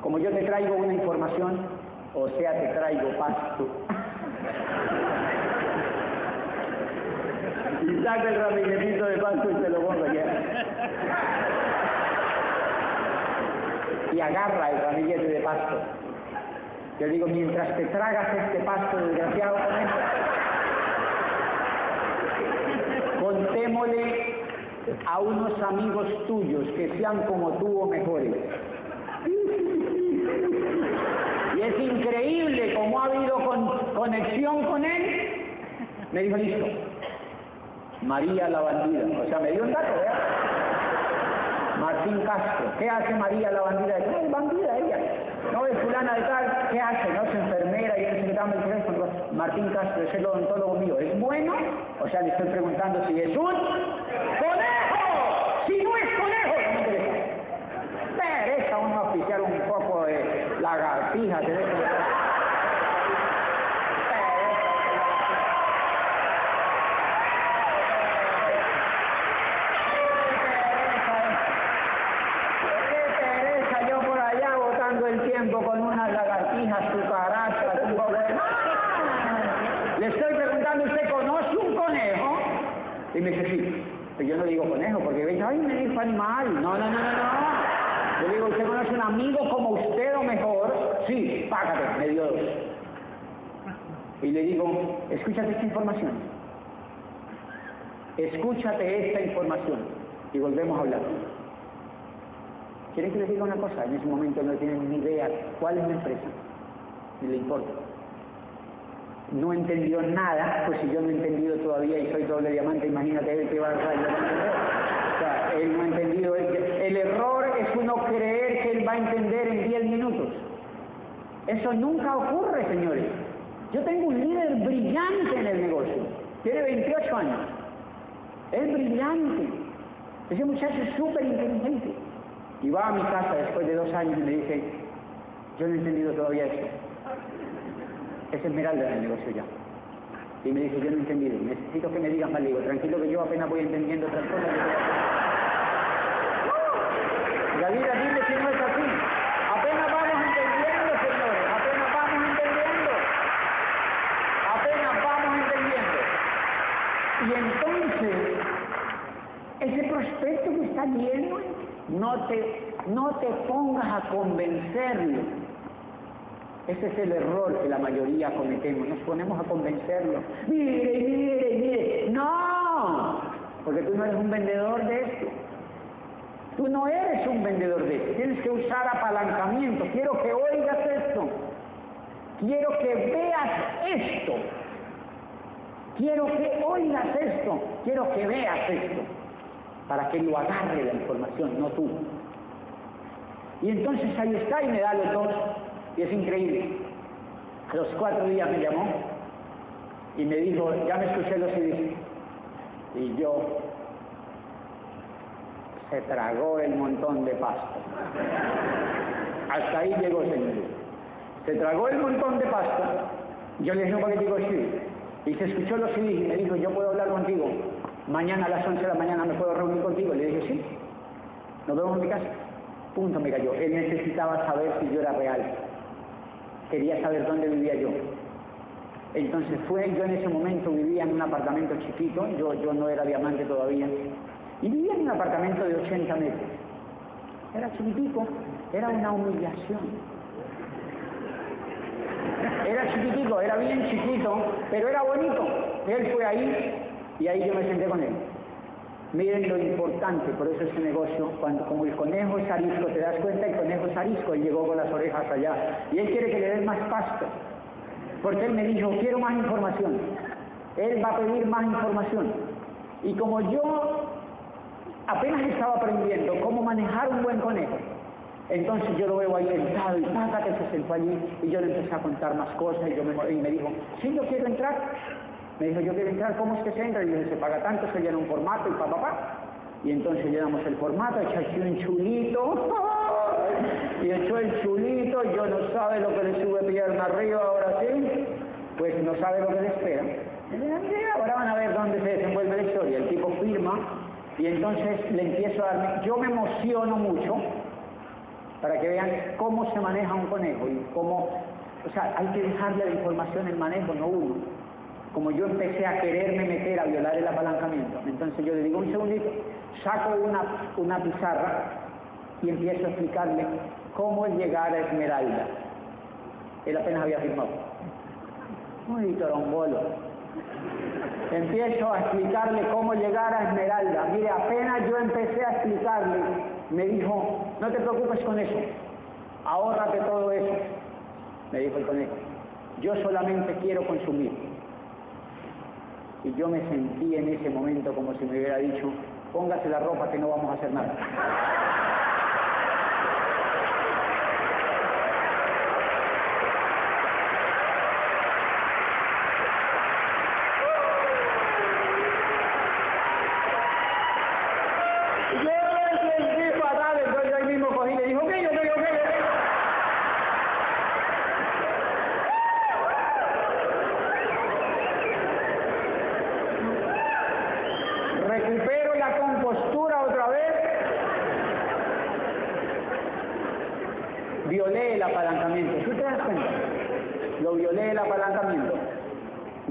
Como yo te traigo una información, o sea, te traigo pasto. y saca el ramilletito de pasto y se lo pongo allá. Y agarra el ramillete de pasto. Yo digo, mientras te tragas este pasto, desgraciado con contémosle a unos amigos tuyos que sean como tú o mejores. Y es increíble cómo ha habido con, conexión con él. Me dijo, listo. María la bandida. O sea, me dio un dato, ¿verdad? Martín Castro. ¿Qué hace María la bandida? No, es bandida ella. No es fulana de tal. ¿Qué hace? No es enfermera y es que el teléfono. Martín Castro es el odontólogo mío. ¿Es bueno? O sea, le estoy preguntando si es un conejo. Si no es conejo, no me interesa. Pereza uno oficiar un poco de lagartija. Te dejo de... el tiempo con unas lagartijas, cucarachas, un poco de... Le estoy preguntando, ¿usted conoce un conejo? Sí. Pero yo no digo conejo, porque veis, ay, me dijo animal. No, no, no, no, no. Yo digo, ¿usted conoce un amigo como usted o mejor? Sí, págate, me dio dos. Y le digo, escúchate esta información. Escúchate esta información. Y volvemos a hablar. ¿Quieren que les diga una cosa? En ese momento no tienen ni idea cuál es la empresa, ni le importa. No entendió nada, pues si yo no he entendido todavía y soy doble diamante, imagínate él que va a hacer. O sea, él no ha entendido. El, el error es uno creer que él va a entender en 10 minutos. Eso nunca ocurre, señores. Yo tengo un líder brillante en el negocio. Tiene 28 años. Es brillante. Ese muchacho es súper inteligente. Y va a mi casa después de dos años y me dice, yo no he entendido todavía esto. Es esmeralda en el negocio ya. Y me dice, yo no he entendido, necesito que me digas más. Digo, tranquilo que yo apenas voy entendiendo otras cosas. La vida dime que no es así. Apenas vamos entendiendo, señores, apenas vamos entendiendo. Apenas vamos entendiendo. Y entonces, ese prospecto que está lleno No te, no te pongas a convencerlo. Ese es el error que la mayoría cometemos. Nos ponemos a convencerlo. Mire, mire, mire. No, porque tú no eres un vendedor de esto. Tú no eres un vendedor de esto. Tienes que usar apalancamiento. Quiero que oigas esto. Quiero que veas esto. Quiero que oigas esto. Quiero que veas esto. Para que lo agarre la información, no tú. Y entonces ahí está y me da los dos. Y es increíble. A los cuatro días me llamó y me dijo, ya me escuché los CDs. Y yo se tragó el montón de pasto. Hasta ahí llegó, señor. Se tragó el montón de pasto. Yo le dije un paquetico de Y se escuchó los CDs y me dijo, yo puedo hablar contigo. Mañana a las 11 de la mañana me puedo reunir contigo. Le dije, sí. Nos vemos en mi casa. Punto, me cayó. Él necesitaba saber si yo era real quería saber dónde vivía yo. Entonces fue, yo en ese momento vivía en un apartamento chiquito, yo, yo no era diamante todavía, y vivía en un apartamento de 80 metros. Era chiquitico, era una humillación. Era chiquitico, era bien chiquito, pero era bonito. Él fue ahí y ahí yo me senté con él. Miren lo importante, por eso este negocio, cuando como el conejo es arisco, te das cuenta, el conejo es arisco, él llegó con las orejas allá, y él quiere que le des más pasto, porque él me dijo, quiero más información, él va a pedir más información, y como yo apenas estaba aprendiendo cómo manejar un buen conejo, entonces yo lo veo ahí sentado y pasa que se sentó allí y yo le empecé a contar más cosas y, yo me, y me dijo, sí, yo quiero entrar. Me dijo, yo quiero entrar, ¿cómo es que se entra? Y dije, se paga tanto, se llena un formato y pa, pa, pa. Y entonces llenamos el formato, echó un chulito, y echó el chulito, yo no sabe lo que le sube pierna arriba ahora sí, pues no sabe lo que le espera. Ahora van a ver dónde se desenvuelve la historia. El tipo firma y entonces le empiezo a darme, yo me emociono mucho para que vean cómo se maneja un conejo y cómo, o sea, hay que dejarle la información el manejo, no uno como yo empecé a quererme meter a violar el apalancamiento, entonces yo le digo un segundito, saco una, una pizarra y empiezo a explicarle cómo llegar a Esmeralda. Él apenas había firmado. Muy torombolo. Empiezo a explicarle cómo llegar a Esmeralda. Mire, apenas yo empecé a explicarle, me dijo, no te preocupes con eso, ahórrate todo eso. Me dijo el conejo, yo solamente quiero consumir. Y yo me sentí en ese momento como si me hubiera dicho, póngase la ropa que no vamos a hacer nada.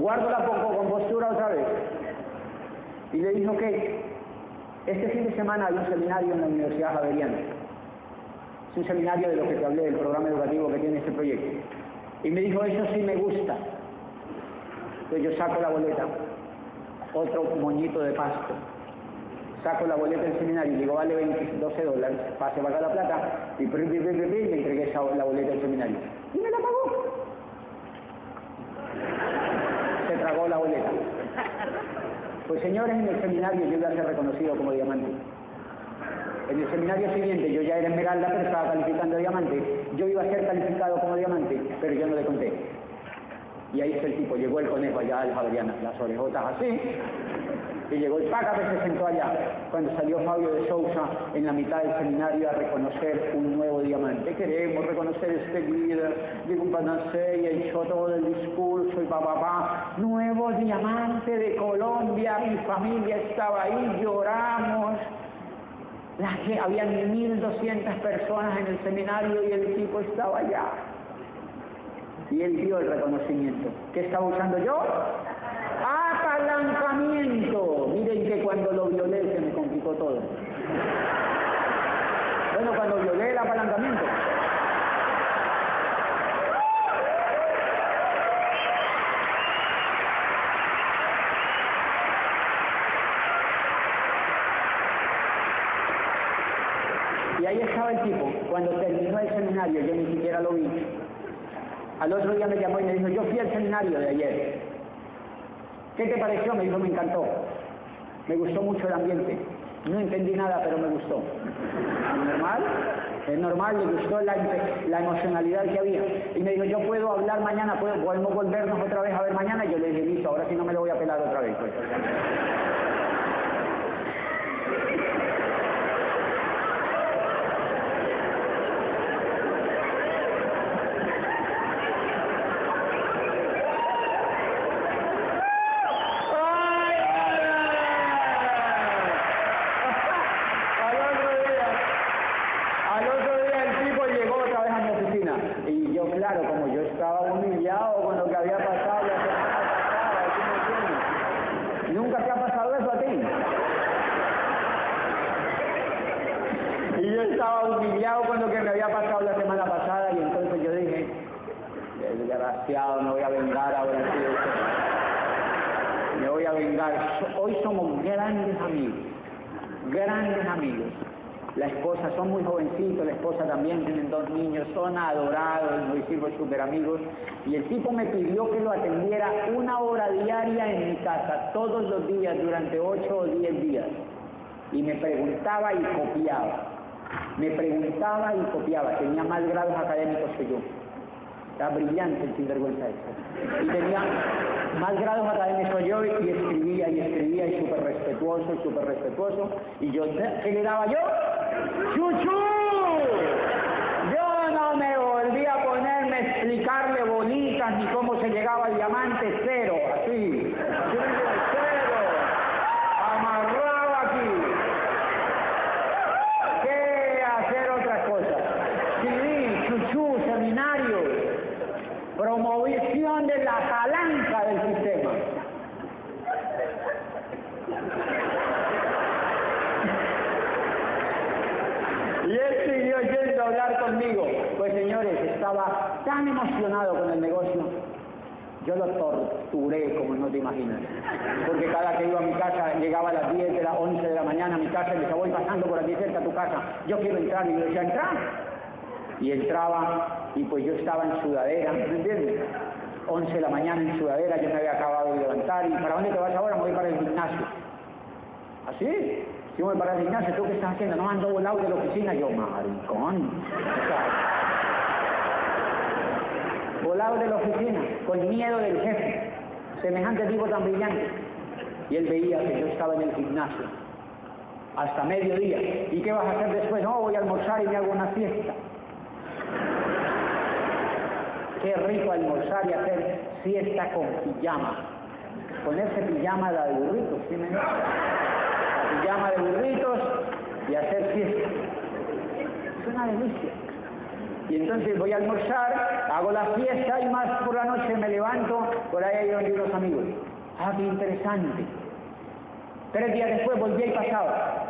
guardo la compostura otra vez. Y le dije, ok, este semana hay un seminario en la Universidad Javeriana. Es un seminario de lo que te hablé, del programa educativo que tiene este proyecto. Y me dijo, eso sí me gusta. Entonces yo saco la boleta, otro moñito de pasto. Saco la boleta del seminario y digo, vale 20, 12 dólares, pase para la plata, y, y, me entregué la boleta del seminario. Y me la pagó tragó la boleta. Pues señores, en el seminario yo iba a ser reconocido como diamante. En el seminario siguiente yo ya era esmeralda, pero estaba calificando diamante. Yo iba a ser calificado como diamante, pero yo no le conté. Y ahí está el tipo, llegó el conejo allá al Javeriana, las orejotas así, y llegó el págate se sentó allá. Cuando salió Fabio de Sousa en la mitad del seminario a reconocer un nuevo diamante. Queremos reconocer este líder, digo un y echó todo el discurso y papá, nuevo diamante de Colombia, mi familia estaba ahí, lloramos. La que habían 1.200 personas en el seminario y el tipo estaba allá. Y él dio el reconocimiento. ¿Qué estaba usando yo? Apalancamiento. Miren que cuando lo violé se me complicó todo. bueno cuando violé el apalancamiento. Y ahí estaba el tipo. Cuando terminó el seminario, yo ni siquiera lo vi. Al otro día me llamó y me dijo, yo fui al seminario de ayer. ¿Qué te pareció? Me dijo, me encantó. Me gustó mucho el ambiente. No entendí nada, pero me gustó. ¿Es normal? Es normal, le gustó la, la, emocionalidad que había. Y me dijo, yo puedo hablar mañana, podemos volvernos otra vez a ver mañana. Y yo le dije, listo, ahora sí no me lo voy a pelar otra vez. Pues. no voy a vengar ahora sí. Me voy a vengar. Hoy somos grandes amigos, grandes amigos. La esposa, son muy jovencitos, la esposa también, tienen dos niños, son adorados, muy hijos súper amigos. Y el tipo me pidió que lo atendiera una hora diaria en mi casa, todos los días, durante ocho o diez días. Y me preguntaba y copiaba. Me preguntaba y copiaba. Tenía más grados académicos que yo. Era brillante el sinvergüenza ese. Y tenía más grados académicos yo y escribía y escribía y súper respetuoso y súper respetuoso. Y yo, ¿qué le daba yo? ¡Chuchu! Yo no me volví a ponerme a explicarle bolitas ni cómo se llegaba al diamante cero, así. Cero. Amarrado aquí. ¿Qué hacer otras cosas? Sí, chuchu, seminario promoción de la palanca del sistema. Y él siguió yendo a hablar conmigo. Pues señores, estaba tan emocionado con el negocio, yo lo torturé como no te imaginas. Porque cada que iba a mi casa, llegaba a las 10 de las 11 de la mañana a mi casa y le decía, voy pasando por aquí cerca a tu casa, yo quiero entrar. Y yo decía, entra. Y entraba y pues yo estaba en sudadera, ¿me entiendes? 11 de la mañana en sudadera, yo me había acabado de levantar y ¿para dónde te vas ahora? Me voy para el gimnasio. ¿Así? Si voy para el gimnasio, ¿tú qué estás haciendo? No ando volado de la oficina. Yo, maricón. volado de la oficina, con miedo del jefe, semejante tipo tan brillante. Y él veía que yo estaba en el gimnasio hasta mediodía. ¿Y qué vas a hacer después? No, voy a almorzar y me hago una fiesta. Qué rico almorzar y hacer fiesta con pijama. Ponerse pijama de burritos, ¿sí me La pijama de burritos y hacer fiesta. Es una delicia. Y entonces voy a almorzar, hago la fiesta y más por la noche me levanto, por ahí hay donde unos amigos. Ah, qué interesante. Tres días después volví y pasaba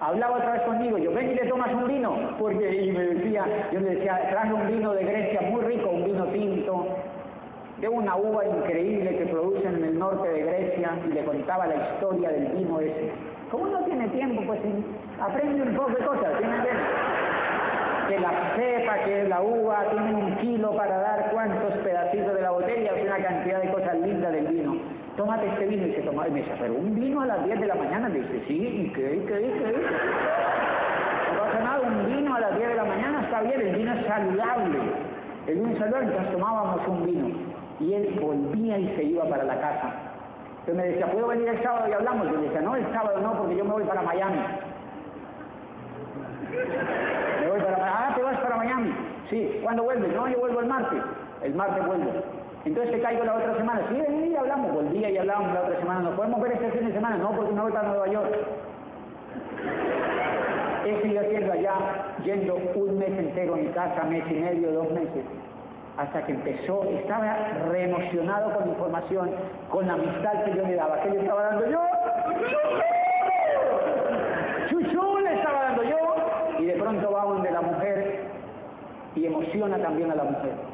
hablaba otra vez conmigo, yo ven y le tomas un vino, porque y me decía, yo le decía, traje un vino de Grecia muy rico, un vino tinto, de una uva increíble que producen en el norte de Grecia, y le contaba la historia del vino ese. Como no tiene tiempo, pues aprende un poco de cosas, ¿tienen Que la cepa, que la uva, tiene un kilo para dar cuántos pedacitos de la botella, es una cantidad de cosas lindas del vino tómate este vino y se toma, y me dice, pero un vino a las 10 de la mañana, me dice, sí, ¿y qué, y qué, y qué? No pasa nada, un vino a las 10 de la mañana está bien, el vino es saludable, el vino es saludable, entonces tomábamos un vino, y él volvía y se iba para la casa. Entonces me decía, ¿puedo venir el sábado y hablamos? Yo le decía, no, el sábado no, porque yo me voy para Miami. Me voy para Miami. Ah, ¿te vas para Miami? Sí. ¿Cuándo vuelves? No, yo vuelvo el martes. El martes vuelvo. Entonces te caigo la otra semana. Sí, vení y hablamos. Volvía y hablábamos la otra semana. ¿Nos podemos ver este fin de semana? No, porque me voy para Nueva York. He seguido haciendo allá, yendo un mes entero mi casa, mes y medio, dos meses, hasta que empezó, estaba re emocionado con información, con la amistad que yo le daba, que le estaba dando yo. ¡Chuchu! le estaba dando yo. pronto va donde la mujer y emociona también a la mujer.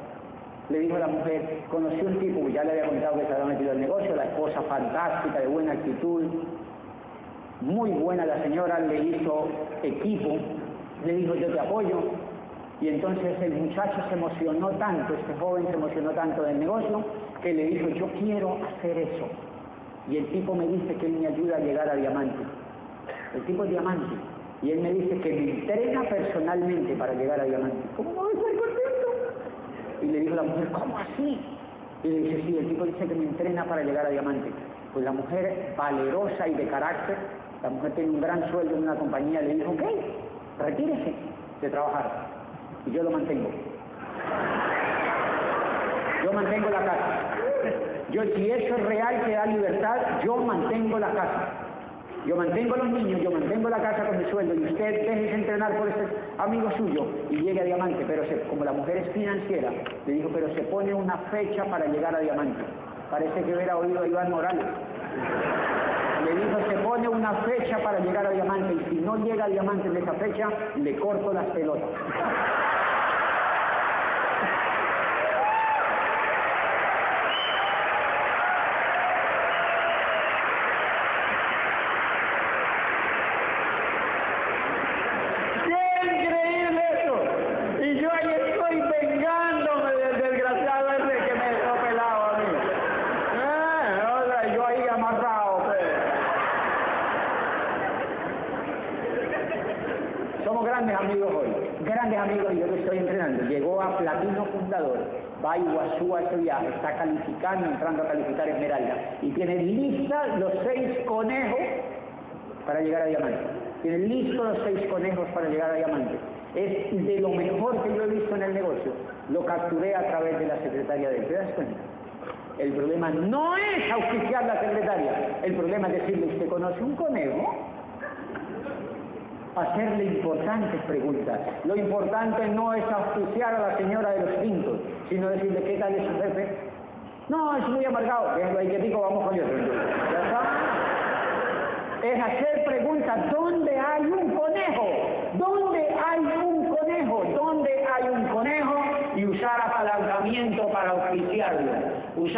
Le dijo la mujer, conocí un tipo, ya le había contado que se había metido al negocio, la esposa fantástica, de buena actitud, muy buena la señora, le hizo equipo, le dijo yo te apoyo, y entonces el muchacho se emocionó tanto, este joven se emocionó tanto del negocio, que le dijo yo quiero hacer eso. Y el tipo me dice que él me ayuda a llegar a diamante. El tipo es diamante. Y él me dice que me entrena personalmente para llegar a diamante. ¿Cómo voy a estar contento? Y le dijo la mujer, ¿cómo así? Y le dice, sí, el tipo dice que me entrena para llegar a diamante. Pues la mujer, valerosa y de carácter, la mujer tiene un gran sueldo en una compañía, le dijo, ok, retírese de trabajar. Y yo lo mantengo. Yo mantengo la casa. Yo, si eso es real que da libertad, yo mantengo la casa. Yo mantengo a los niños, yo mantengo la casa con mi sueldo y usted déjese entrenar por ese amigo suyo y llegue a diamante. Pero como la mujer es financiera, le dijo, pero se pone una fecha para llegar a diamante. Parece que hubiera oído a Iván Morales. Le dijo, se pone una fecha para llegar a diamante y si no llega a diamante en esa fecha, le corto las pelotas. Va Iguazú a ese viaje, está calificando, entrando a calificar Esmeralda, y tiene listas los seis conejos para llegar a diamante. Tiene listos los seis conejos para llegar a diamante. Es de lo mejor que yo he visto en el negocio. Lo capturé a través de la secretaria de. ¿Te das cuenta? El problema no es auspiciar la secretaria. El problema es decirle, ¿usted conoce un conejo? Hacerle importantes preguntas. Lo importante no es auspiciar a la señora de los tintos, sino decirle, ¿qué tal es su jefe? No, es muy amargado. Venga, ahí que digo, vamos con eso. ¿Ya está? Es hacer preguntas, ¿dónde hay un conejo? ¿Dónde hay un conejo? ¿Dónde hay un conejo? Y usar apalancamiento para oficiarlo.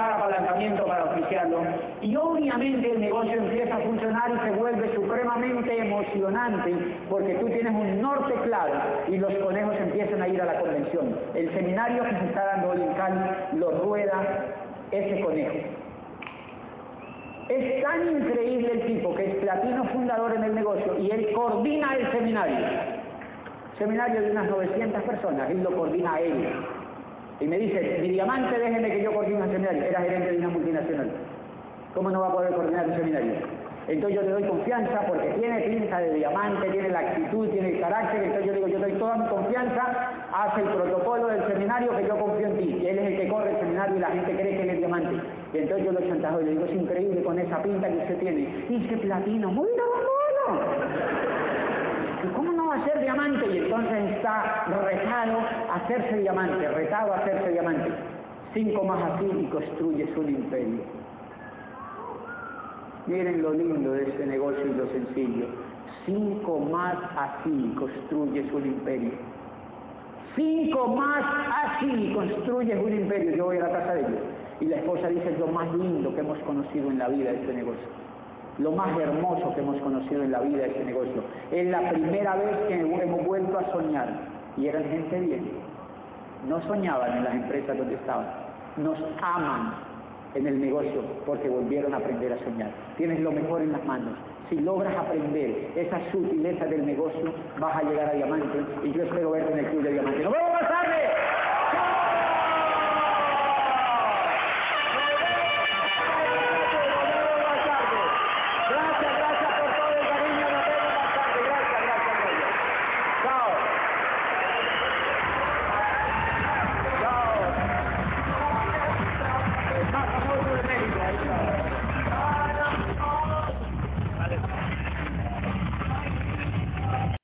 Usar apalancamiento para oficiarlo. Y obviamente el negocio empieza a funcionar y se vuelve supremamente emocionante porque tú tienes un norte claro y los conejos empiezan a ir a la convención. El seminario que se está dando hoy en Cali lo rueda ese conejo. Es tan increíble el tipo que es platino fundador en el negocio y él coordina el seminario. Seminario de unas 900 personas, él lo coordina a él. Y me dice, mi diamante, déjeme que yo coordine el seminario. Era gerente de una multinacional. ¿Cómo no va a poder coordinar un seminario? Entonces yo le doy confianza porque tiene pinta de diamante, tiene la actitud, tiene el carácter, entonces yo digo, yo doy toda mi confianza, hace el protocolo del seminario que yo confío en ti. Él es el que corre el seminario y la gente cree que él es diamante. Y entonces yo lo chantajo y le digo, es increíble con esa pinta que usted tiene. Y que platino, muy bueno. ¿Cómo no a ser diamante? Y entonces está retado a hacerse diamante, retado a hacerse diamante. Cinco más así y construyes un imperio. Miren lo lindo de este negocio y lo sencillo. Cinco más así construyes un imperio. Cinco más así construyes un imperio. Yo voy a la casa de ellos. Y la esposa dice, lo más lindo que hemos conocido en la vida este negocio. Lo más hermoso que hemos conocido en la vida de este negocio. Es la primera vez que hemos vuelto a soñar. Y eran gente bien. No soñaban en las empresas donde estaban. Nos aman en el negocio porque volvieron a aprender a soñar. Tienes lo mejor en las manos. Si logras aprender esa sutileza del negocio, vas a llegar a diamante y yo espero verte en el club de diamante. ¡Nos vemos